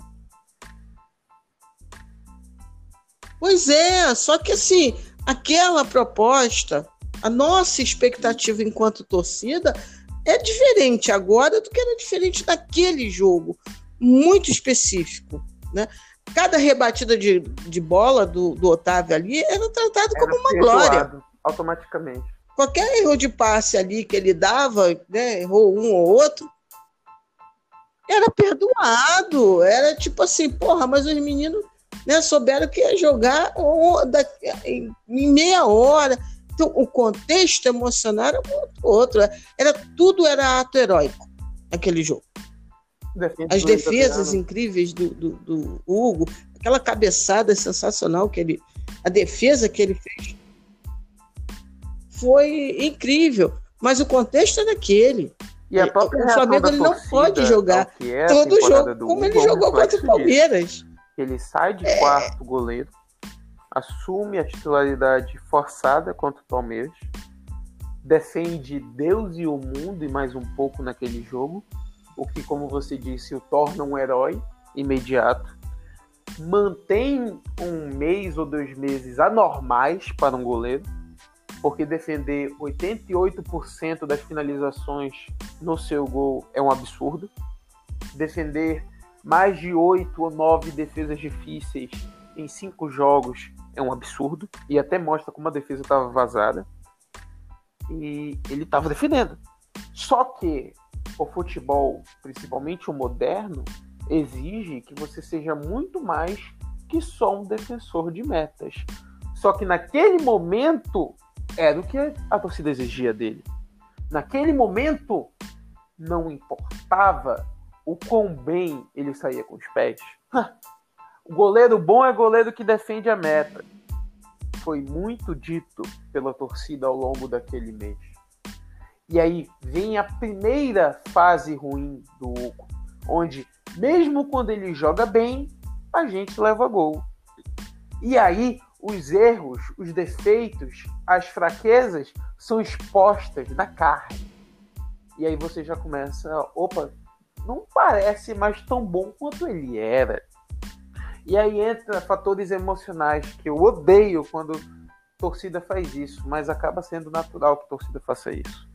Pois é, só que assim, aquela proposta, a nossa expectativa enquanto torcida é diferente agora do que era diferente naquele jogo, muito específico, né? Cada rebatida de, de bola do, do Otávio ali era tratado era como uma glória.
Automaticamente.
Qualquer erro de passe ali que ele dava, né, errou um ou outro, era perdoado. Era tipo assim, porra, mas os meninos né, souberam que ia jogar em meia hora. Então, o contexto emocional era muito outro. Era, tudo era ato heróico naquele jogo. As defesas incríveis do, do, do, Hugo, aquela cabeçada sensacional que ele. A defesa que ele fez foi incrível. Mas o contexto é aquele.
E a própria o Flamengo ele
não pode jogar é todo jogo como ele jogou contra o Palmeiras
ele sai de quarto goleiro, assume a titularidade forçada contra o Palmeiras, defende Deus e o mundo e mais um pouco naquele jogo, o que, como você disse, o torna um herói imediato. Mantém um mês ou dois meses anormais para um goleiro, porque defender 88% das finalizações no seu gol é um absurdo. Defender mais de oito ou nove defesas difíceis em cinco jogos é um absurdo. E até mostra como a defesa estava vazada. E ele estava defendendo. Só que o futebol, principalmente o moderno, exige que você seja muito mais que só um defensor de metas. Só que naquele momento era o que a torcida exigia dele. Naquele momento não importava o quão bem ele saía com os pés. o goleiro bom é goleiro que defende a meta. Foi muito dito pela torcida ao longo daquele mês. E aí vem a primeira fase ruim do Hugo, onde mesmo quando ele joga bem, a gente leva gol. E aí os erros, os defeitos, as fraquezas são expostas na carne. E aí você já começa, opa, não parece mais tão bom quanto ele era. E aí entra fatores emocionais que eu odeio quando torcida faz isso, mas acaba sendo natural que torcida faça isso.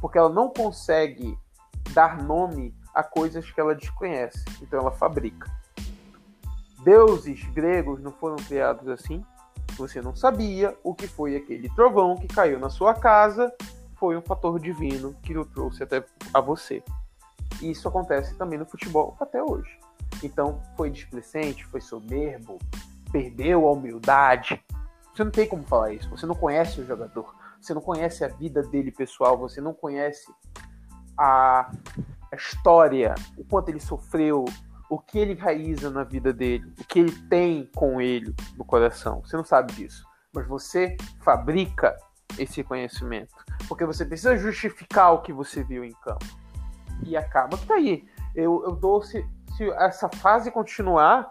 Porque ela não consegue dar nome a coisas que ela desconhece, então ela fabrica. Deuses gregos não foram criados assim. Você não sabia o que foi aquele trovão que caiu na sua casa, foi um fator divino que o trouxe até a você. E isso acontece também no futebol até hoje. Então, foi displicente, foi soberbo, perdeu a humildade. Você não tem como falar isso. Você não conhece o jogador. Você não conhece a vida dele pessoal. Você não conhece a, história, o quanto ele sofreu, o que ele raiza na vida dele, o que ele tem com ele no coração. Você não sabe disso. Mas você fabrica esse conhecimento. Porque você precisa justificar o que você viu em campo e acaba que tá aí. Eu, eu dou, se se essa fase continuar,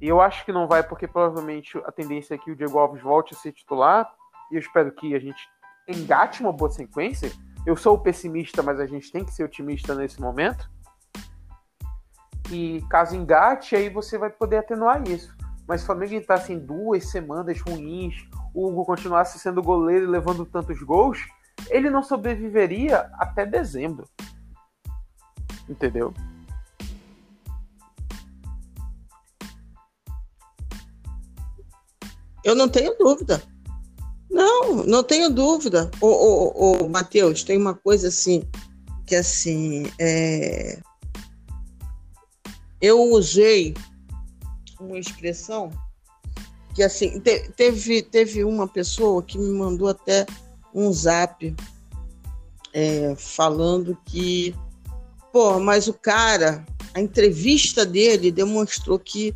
e eu acho que não vai, porque provavelmente a tendência é que o Diego Alves volte a ser titular, e eu espero que a gente engate uma boa sequência. Eu sou pessimista, mas a gente tem que ser otimista nesse momento. E caso engate, aí você vai poder atenuar isso. Mas se o Flamengo está assim duas semanas ruins, o Hugo continuasse sendo goleiro e levando tantos gols, ele não sobreviveria até dezembro. Entendeu?
Eu não tenho dúvida. Não, não tenho dúvida. Ô, ô, ô, Matheus, tem uma coisa assim, que assim, é... eu usei uma expressão que assim, te, teve, teve uma pessoa que me mandou até um zap é, falando que, pô, mas o cara, a entrevista dele demonstrou que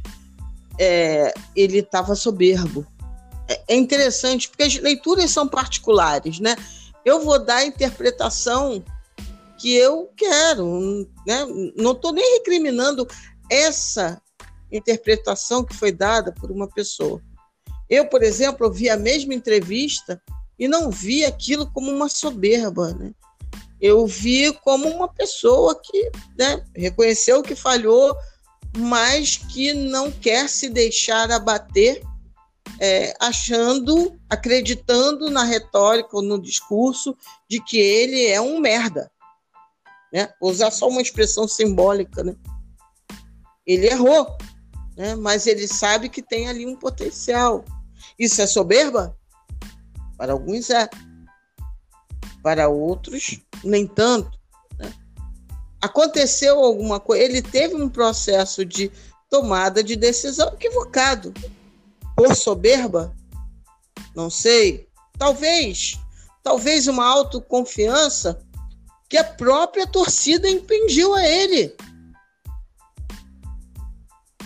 é, ele estava soberbo. É, é interessante, porque as leituras são particulares, né? Eu vou dar a interpretação que eu quero, né? Não estou nem recriminando essa interpretação que foi dada por uma pessoa. Eu, por exemplo, vi a mesma entrevista e não vi aquilo como uma soberba, né? Eu vi como uma pessoa que né, reconheceu que falhou, mas que não quer se deixar abater, é, achando, acreditando na retórica ou no discurso de que ele é um merda. Né? Usar só uma expressão simbólica, né? Ele errou, né? mas ele sabe que tem ali um potencial. Isso é soberba? Para alguns é. Para outros, nem tanto. Né? Aconteceu alguma coisa, ele teve um processo de tomada de decisão equivocado. Por soberba? Não sei. Talvez. Talvez uma autoconfiança que a própria torcida impingiu a ele.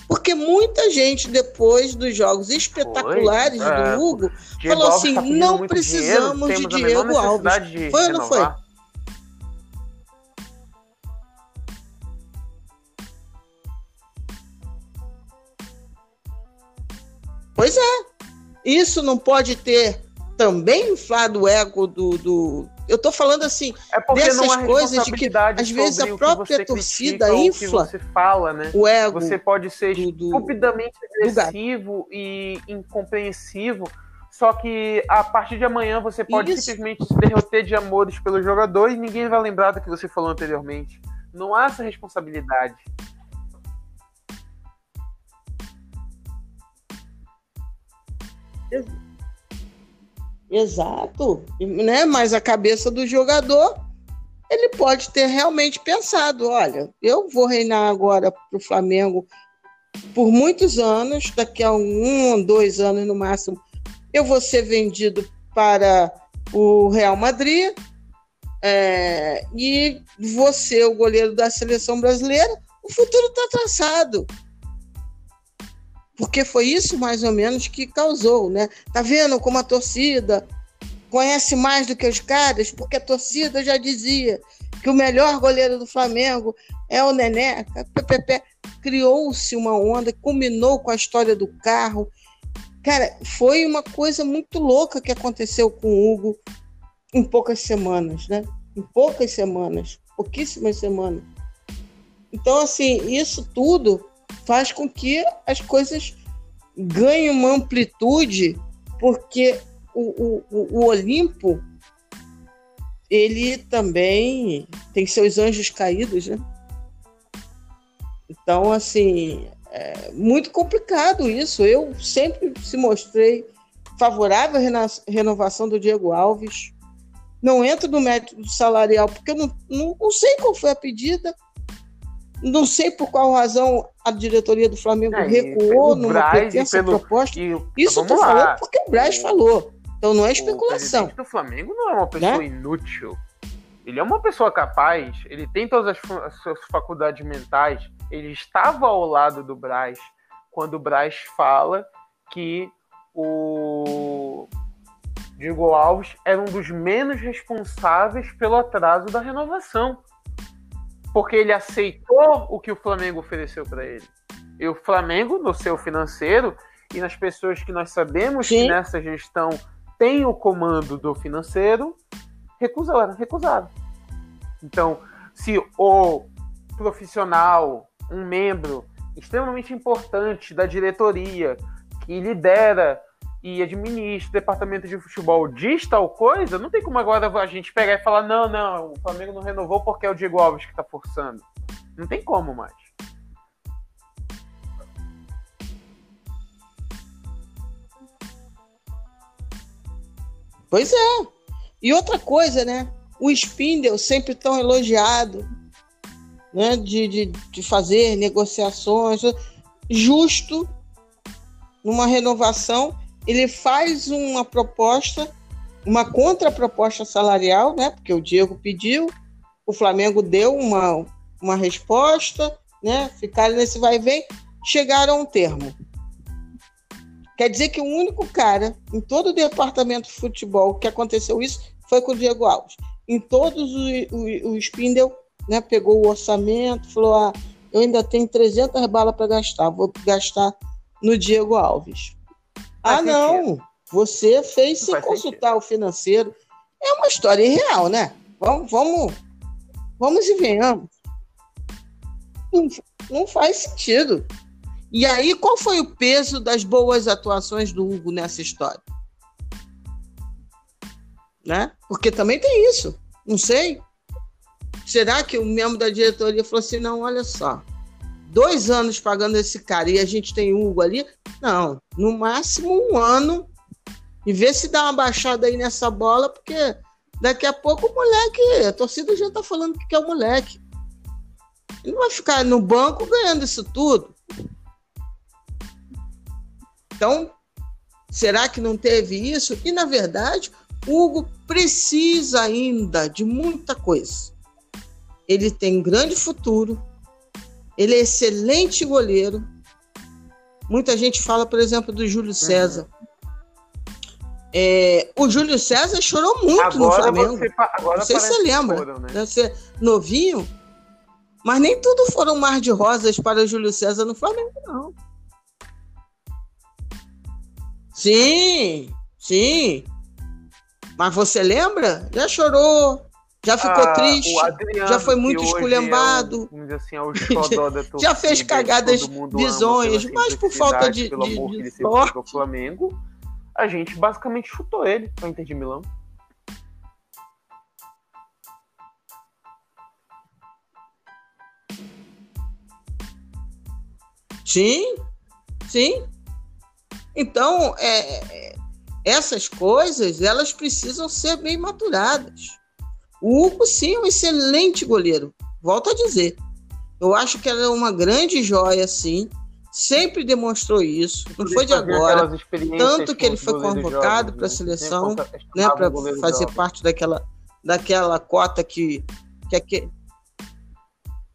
Porque muita gente, depois dos jogos espetaculares foi, é, do Hugo, Diego falou assim: tá não precisamos dinheiro, de Diego Alves. De foi ou não foi? Pois é. Isso não pode ter também inflado o ego do, do, eu tô falando assim,
é dessas coisas de que
às vezes a própria torcida infla
o que você fala, né?
O ego.
Você pode ser do, do, estupidamente agressivo e incompreensivo, só que a partir de amanhã você pode Isso. simplesmente se derroter de amores pelo jogador e ninguém vai lembrar do que você falou anteriormente. Não há essa responsabilidade.
Exato, né? Mas a cabeça do jogador, ele pode ter realmente pensado: olha, eu vou reinar agora para o Flamengo por muitos anos, daqui a um, dois anos no máximo, eu vou ser vendido para o Real Madrid é, e ser o goleiro da seleção brasileira. O futuro está traçado porque foi isso mais ou menos que causou, né? Tá vendo como a torcida conhece mais do que os caras? Porque a torcida já dizia que o melhor goleiro do Flamengo é o Neneca. Criou-se uma onda, culminou com a história do carro. Cara, foi uma coisa muito louca que aconteceu com o Hugo em poucas semanas, né? Em poucas semanas, pouquíssimas semanas. Então, assim, isso tudo faz com que as coisas ganhem uma amplitude, porque o, o, o Olimpo ele também tem seus anjos caídos, né? Então, assim, é muito complicado isso. Eu sempre se mostrei favorável à renovação do Diego Alves. Não entro no método salarial, porque eu não, não, não sei qual foi a pedida. Não sei por qual razão a diretoria do Flamengo é, recuou numa Braz, pretensa pelo... proposta. E, Isso eu tô lá. falando porque o Braz o... falou. Então não é especulação.
O Flamengo não é uma pessoa né? inútil. Ele é uma pessoa capaz, ele tem todas as, as suas faculdades mentais. Ele estava ao lado do Braz quando o Braz fala que o Diego Alves era um dos menos responsáveis pelo atraso da renovação. Porque ele aceitou o que o Flamengo ofereceu para ele. E o Flamengo, no seu financeiro e nas pessoas que nós sabemos Sim. que nessa gestão tem o comando do financeiro, recusaram, recusaram. Então, se o profissional, um membro extremamente importante da diretoria, que lidera e administra o departamento de futebol diz tal coisa, não tem como agora a gente pegar e falar: não, não, o Flamengo não renovou porque é o Diego Alves que está forçando. Não tem como mais.
Pois é. E outra coisa, né? O Spindle sempre tão elogiado, né? De, de, de fazer negociações justo numa renovação. Ele faz uma proposta, uma contraproposta salarial, né? Porque o Diego pediu, o Flamengo deu uma, uma resposta, né? Ficaram nesse vai e vem, chegaram a um termo. Quer dizer que o único cara em todo o departamento de futebol que aconteceu isso foi com o Diego Alves. Em todos o, o, o Spindle né, pegou o orçamento, falou: ah, eu ainda tenho 300 balas para gastar, vou gastar no Diego Alves. Ah, não, você fez sem consultar sentido. o financeiro. É uma história irreal, né? Vamos, vamos, vamos e venhamos. Não, não faz sentido. E aí, qual foi o peso das boas atuações do Hugo nessa história? Né? Porque também tem isso. Não sei. Será que o membro da diretoria falou assim: não, olha só, dois anos pagando esse cara e a gente tem Hugo ali? Não, no máximo um ano e ver se dá uma baixada aí nessa bola, porque daqui a pouco o moleque, a torcida já tá falando que é o moleque. Ele não vai ficar no banco ganhando isso tudo. Então, será que não teve isso? E, na verdade, Hugo precisa ainda de muita coisa. Ele tem grande futuro, ele é excelente goleiro. Muita gente fala, por exemplo, do Júlio César. É, o Júlio César chorou muito agora no Flamengo. Você, agora não sei se você lembra. Foram, né? Deve ser novinho. Mas nem tudo foram mar de rosas para o Júlio César no Flamengo, não. Sim, sim. Mas você lembra? Já chorou, já ficou ah, triste, já foi muito esculhambado. É assim, é já fez cagadas bizonhas, mas por falta de, de, de sorte.
Flamengo, a gente basicamente chutou ele para Inter de Milão.
Sim, sim. Então, é, é, essas coisas, elas precisam ser bem maturadas. O Hugo, sim, é um excelente goleiro. Volto a dizer. Eu acho que ela é uma grande joia, sim. Sempre demonstrou isso. Não foi de agora. Tanto que ele foi convocado para a né? seleção, né, para fazer jovem. parte daquela, daquela cota que, que, que...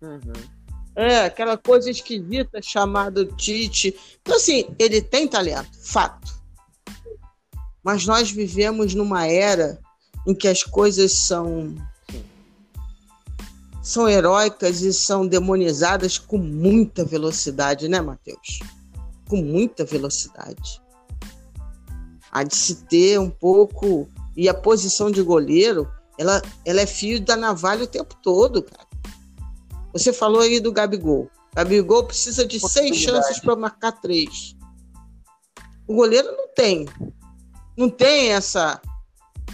Uhum. É, aquela coisa esquisita chamada Tite. Então, assim, ele tem talento, fato. Mas nós vivemos numa era em que as coisas são são heróicas e são demonizadas com muita velocidade, né, Matheus? Com muita velocidade. Há de se ter um pouco. E a posição de goleiro, ela, ela é fio da navalha o tempo todo, cara. Você falou aí do Gabigol. Gabigol precisa de seis chances para marcar três. O goleiro não tem. Não tem essa,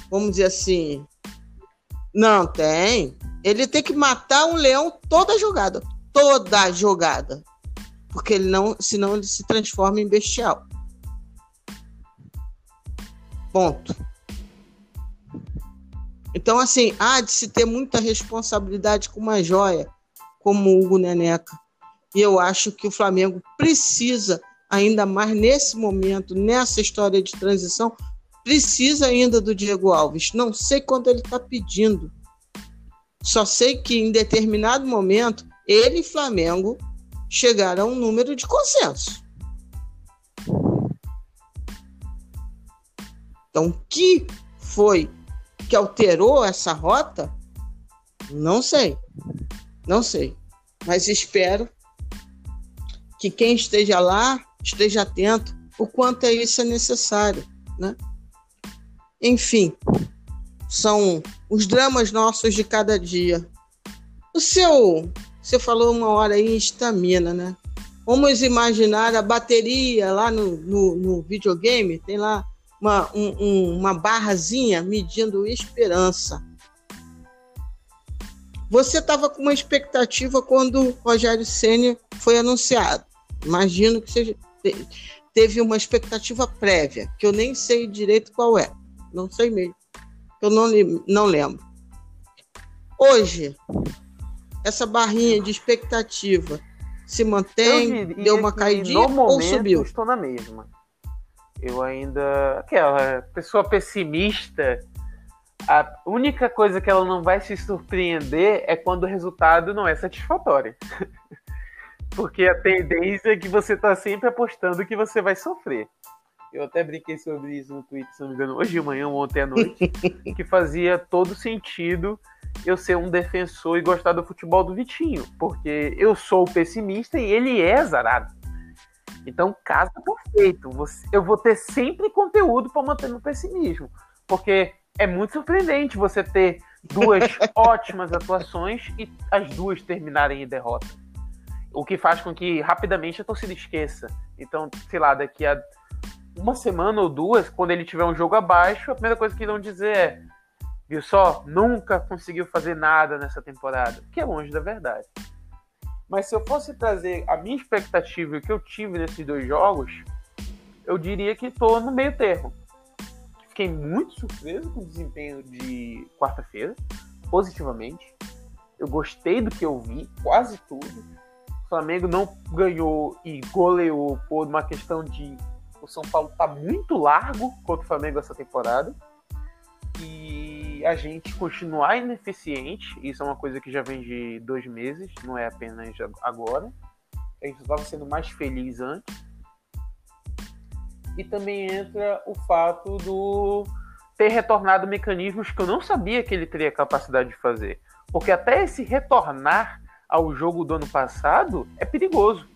vamos dizer assim. Não tem. Ele tem que matar um leão toda jogada. Toda jogada. Porque ele não, senão ele se transforma em bestial. Ponto. Então, assim, há de se ter muita responsabilidade com uma joia como o Hugo Neneca. E eu acho que o Flamengo precisa, ainda mais nesse momento, nessa história de transição, precisa ainda do Diego Alves. Não sei quanto ele está pedindo. Só sei que em determinado momento, ele e Flamengo chegaram a um número de consenso. Então, o que foi que alterou essa rota? Não sei. Não sei. Mas espero que quem esteja lá esteja atento o quanto é isso é necessário, né? Enfim, são os dramas nossos de cada dia. O seu, você falou uma hora aí em estamina, né? Vamos imaginar a bateria lá no, no, no videogame, tem lá uma, um, uma barrazinha medindo esperança. Você estava com uma expectativa quando o Rogério Senna foi anunciado. Imagino que você teve uma expectativa prévia, que eu nem sei direito qual é. Não sei mesmo. Eu não, não lembro. Hoje, essa barrinha de expectativa se mantém, deu uma caidinha ou subiu?
estou na mesma. Eu ainda. Aquela pessoa pessimista. A única coisa que ela não vai se surpreender é quando o resultado não é satisfatório. Porque a tendência é que você está sempre apostando que você vai sofrer. Eu até brinquei sobre isso no Twitter, se não me engano, hoje de manhã ou ontem à noite, que fazia todo sentido eu ser um defensor e gostar do futebol do Vitinho, porque eu sou pessimista e ele é azarado. Então, casa perfeito. Eu vou ter sempre conteúdo para manter meu pessimismo, porque é muito surpreendente você ter duas ótimas atuações e as duas terminarem em derrota. O que faz com que rapidamente a torcida esqueça. Então, sei lá, daqui a uma semana ou duas, quando ele tiver um jogo abaixo, a primeira coisa que irão dizer é: viu só, nunca conseguiu fazer nada nessa temporada, que é longe da verdade. Mas se eu fosse trazer a minha expectativa e o que eu tive nesses dois jogos, eu diria que estou no meio termo. Fiquei muito surpreso com o desempenho de quarta-feira, positivamente. Eu gostei do que eu vi, quase tudo. O Flamengo não ganhou e goleou por uma questão de o São Paulo tá muito largo contra o Flamengo essa temporada. E a gente continuar ineficiente, isso é uma coisa que já vem de dois meses, não é apenas agora. A gente estava sendo mais feliz antes. E também entra o fato do ter retornado mecanismos que eu não sabia que ele teria capacidade de fazer. Porque até esse retornar ao jogo do ano passado é perigoso.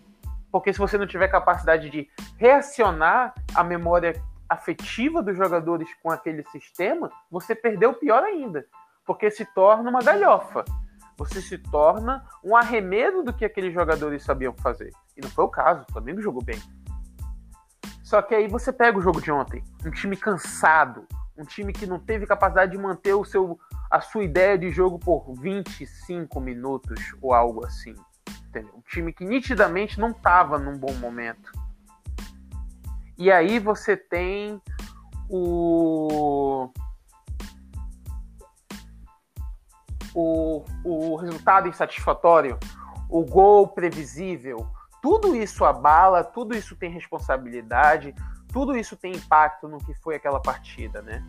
Porque se você não tiver capacidade de reacionar a memória afetiva dos jogadores com aquele sistema, você perdeu pior ainda. Porque se torna uma galhofa. Você se torna um arremedo do que aqueles jogadores sabiam fazer. E não foi o caso, o Flamengo jogou bem. Só que aí você pega o jogo de ontem, um time cansado, um time que não teve capacidade de manter o seu, a sua ideia de jogo por 25 minutos ou algo assim. Entendeu? Um time que nitidamente não estava num bom momento. E aí você tem o, o, o resultado insatisfatório, o gol previsível. Tudo isso abala, tudo isso tem responsabilidade, tudo isso tem impacto no que foi aquela partida, né?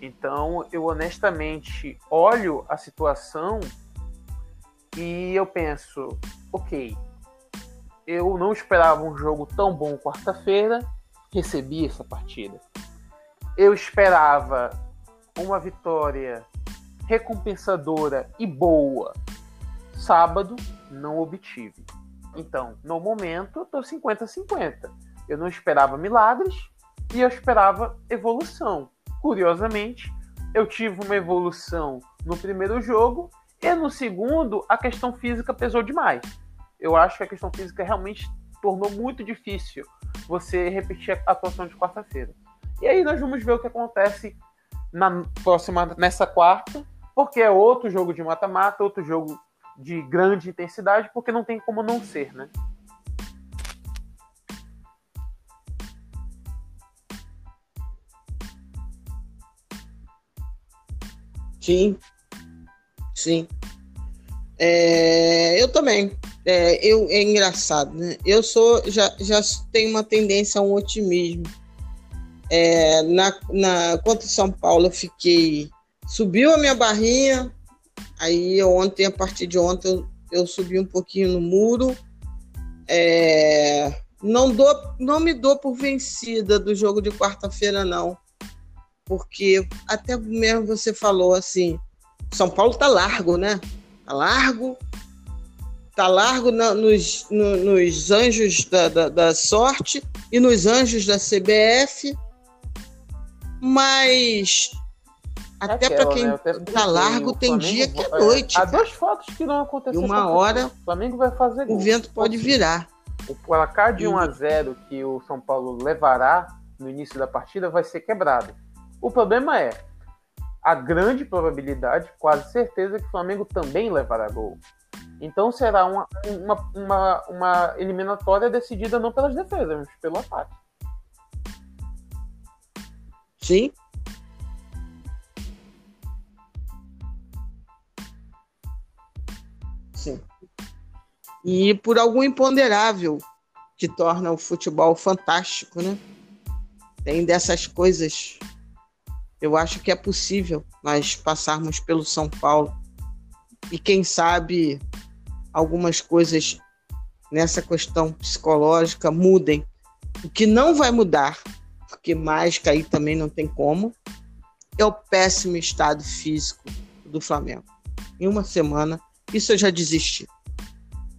Então, eu honestamente olho a situação e eu penso, ok, eu não esperava um jogo tão bom quarta-feira, recebi essa partida. Eu esperava uma vitória recompensadora e boa sábado, não obtive. Então, no momento, eu tô 50-50. Eu não esperava milagres e eu esperava evolução. Curiosamente, eu tive uma evolução no primeiro jogo e no segundo, a questão física pesou demais. Eu acho que a questão física realmente tornou muito difícil você repetir a atuação de quarta-feira. E aí nós vamos ver o que acontece na próxima, nessa quarta, porque é outro jogo de mata-mata, outro jogo de grande intensidade, porque não tem como não ser, né?
Sim, Sim. É, eu também. É, eu, é engraçado, né? Eu sou já, já tenho uma tendência a um otimismo. É, na, na, contra São Paulo, eu fiquei. Subiu a minha barrinha, aí ontem, a partir de ontem, eu, eu subi um pouquinho no muro. É, não, dou, não me dou por vencida do jogo de quarta-feira, não. Porque até mesmo você falou assim, são Paulo tá largo, né? Tá largo. tá largo na, nos, no, nos anjos da, da, da, sorte e nos anjos da CBF, mas é até para quem né? tá largo tem Flamengo, dia que é noite.
há duas fotos que não aconteceu.
E uma hora
o Flamengo vai fazer
o vento pode virar.
O placar de 1 a 0 que o São Paulo levará no início da partida vai ser quebrado. O problema é a grande probabilidade, quase certeza, que o Flamengo também levará gol. Então será uma, uma, uma, uma eliminatória decidida não pelas defesas, mas pelo ataque.
Sim. Sim. E por algum imponderável que torna o futebol fantástico, né? Tem dessas coisas. Eu acho que é possível nós passarmos pelo São Paulo. E quem sabe algumas coisas nessa questão psicológica mudem. O que não vai mudar, porque mais cair também não tem como, é o péssimo estado físico do Flamengo. Em uma semana, isso eu já desisti.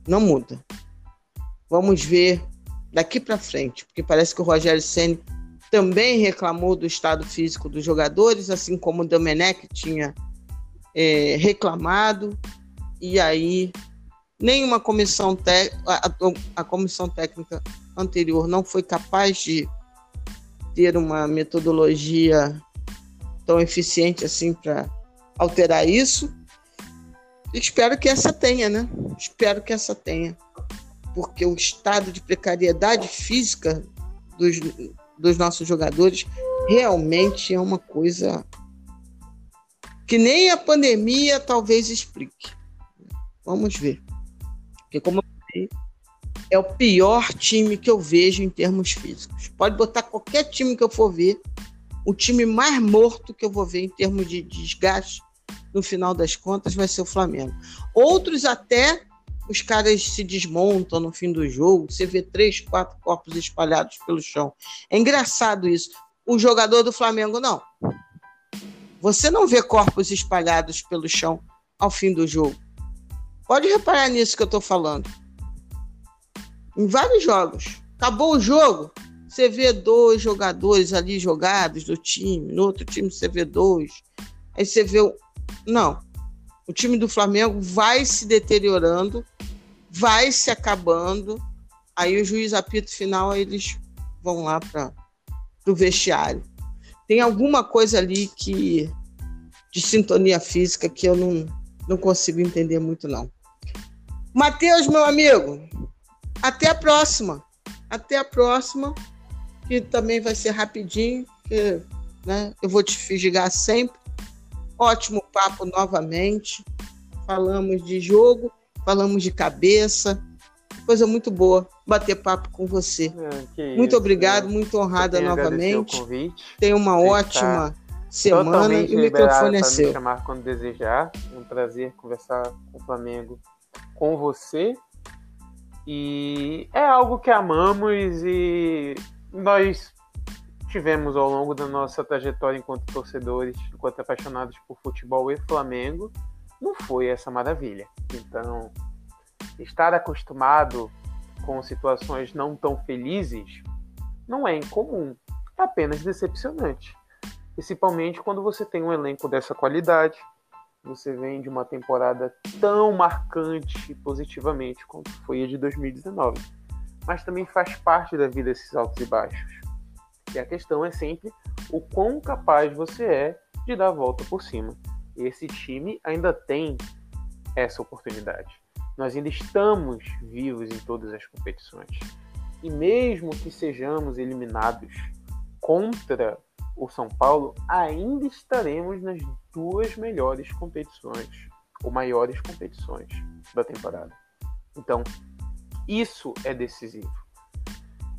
Não muda. Vamos ver daqui para frente, porque parece que o Rogério Ceni também reclamou do estado físico dos jogadores, assim como o Domenech tinha é, reclamado. E aí nenhuma comissão a, a comissão técnica anterior não foi capaz de ter uma metodologia tão eficiente assim para alterar isso. Espero que essa tenha, né? Espero que essa tenha. Porque o estado de precariedade física dos, dos nossos jogadores realmente é uma coisa que nem a pandemia talvez explique. Vamos ver. Porque, como eu falei, é o pior time que eu vejo em termos físicos. Pode botar qualquer time que eu for ver, o time mais morto que eu vou ver em termos de desgaste, no final das contas, vai ser o Flamengo. Outros até os caras se desmontam no fim do jogo, você vê três, quatro corpos espalhados pelo chão. É engraçado isso. O jogador do Flamengo, não. Você não vê corpos espalhados pelo chão ao fim do jogo. Pode reparar nisso que eu estou falando. Em vários jogos. Acabou o jogo, você vê dois jogadores ali jogados do time, no outro time você vê dois. Aí você vê. Não. O time do Flamengo vai se deteriorando, vai se acabando. Aí o juiz apito final, eles vão lá para o vestiário. Tem alguma coisa ali que de sintonia física que eu não, não consigo entender muito, não. Matheus, meu amigo, até a próxima. Até a próxima, que também vai ser rapidinho, que né, eu vou te figigar sempre. Ótimo papo novamente. Falamos de jogo, falamos de cabeça. Coisa muito boa bater papo com você. É, muito isso, obrigado, né? muito honrada novamente. Tenha uma você ótima semana e o microfone é seu. Me
chamar quando desejar. É um prazer conversar com o Flamengo com você. E é algo que amamos e nós tivemos ao longo da nossa trajetória enquanto torcedores, enquanto apaixonados por futebol e Flamengo, não foi essa maravilha. Então, estar acostumado com situações não tão felizes não é incomum, é apenas decepcionante. Principalmente quando você tem um elenco dessa qualidade, você vem de uma temporada tão marcante positivamente quanto foi a de 2019. Mas também faz parte da vida esses altos e baixos. E a questão é sempre o quão capaz você é de dar a volta por cima. Esse time ainda tem essa oportunidade. Nós ainda estamos vivos em todas as competições. E mesmo que sejamos eliminados contra o São Paulo, ainda estaremos nas duas melhores competições, ou maiores competições da temporada. Então, isso é decisivo.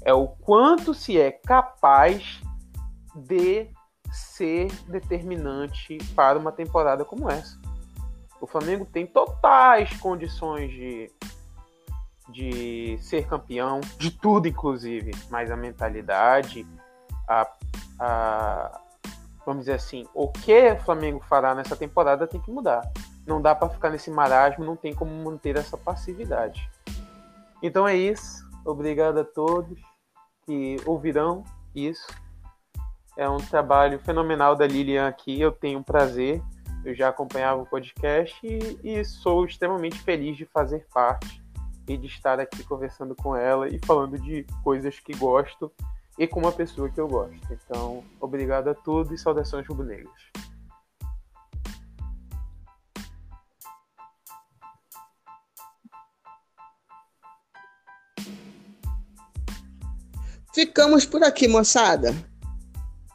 É o quanto se é capaz de ser determinante para uma temporada como essa. O Flamengo tem totais condições de, de ser campeão, de tudo inclusive, mas a mentalidade, a a, vamos dizer assim, o que o Flamengo fará nessa temporada tem que mudar. não dá para ficar nesse marasmo, não tem como manter essa passividade. Então é isso. Obrigado a todos que ouvirão isso. É um trabalho fenomenal da Lilian aqui. Eu tenho prazer. Eu já acompanhava o podcast e, e sou extremamente feliz de fazer parte e de estar aqui conversando com ela e falando de coisas que gosto e com uma pessoa que eu gosto. Então, obrigado a todos e saudações rubro-negras.
Ficamos por aqui, moçada.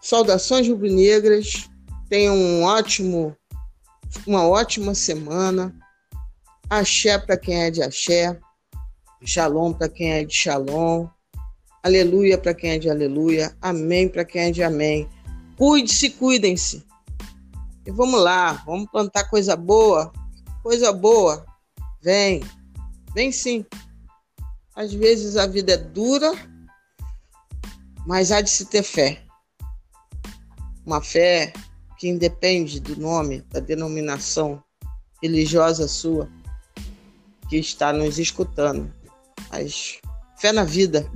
Saudações rubro-negras. Tenham um ótimo, uma ótima semana. Axé para quem é de axé. Shalom para quem é de shalom. Aleluia para quem é de aleluia. Amém para quem é de amém. Cuide-se, cuidem-se. E vamos lá, vamos plantar coisa boa. Coisa boa. Vem. Vem sim. Às vezes a vida é dura mas há de se ter fé. Uma fé que independe do nome, da denominação religiosa sua que está nos escutando. Mas fé na vida,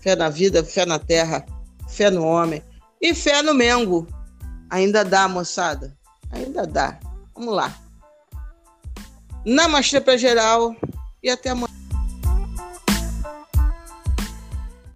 fé na vida, fé na terra, fé no homem e fé no Mengo. Ainda dá, moçada. Ainda dá. Vamos lá. Namastê para geral e até amanhã.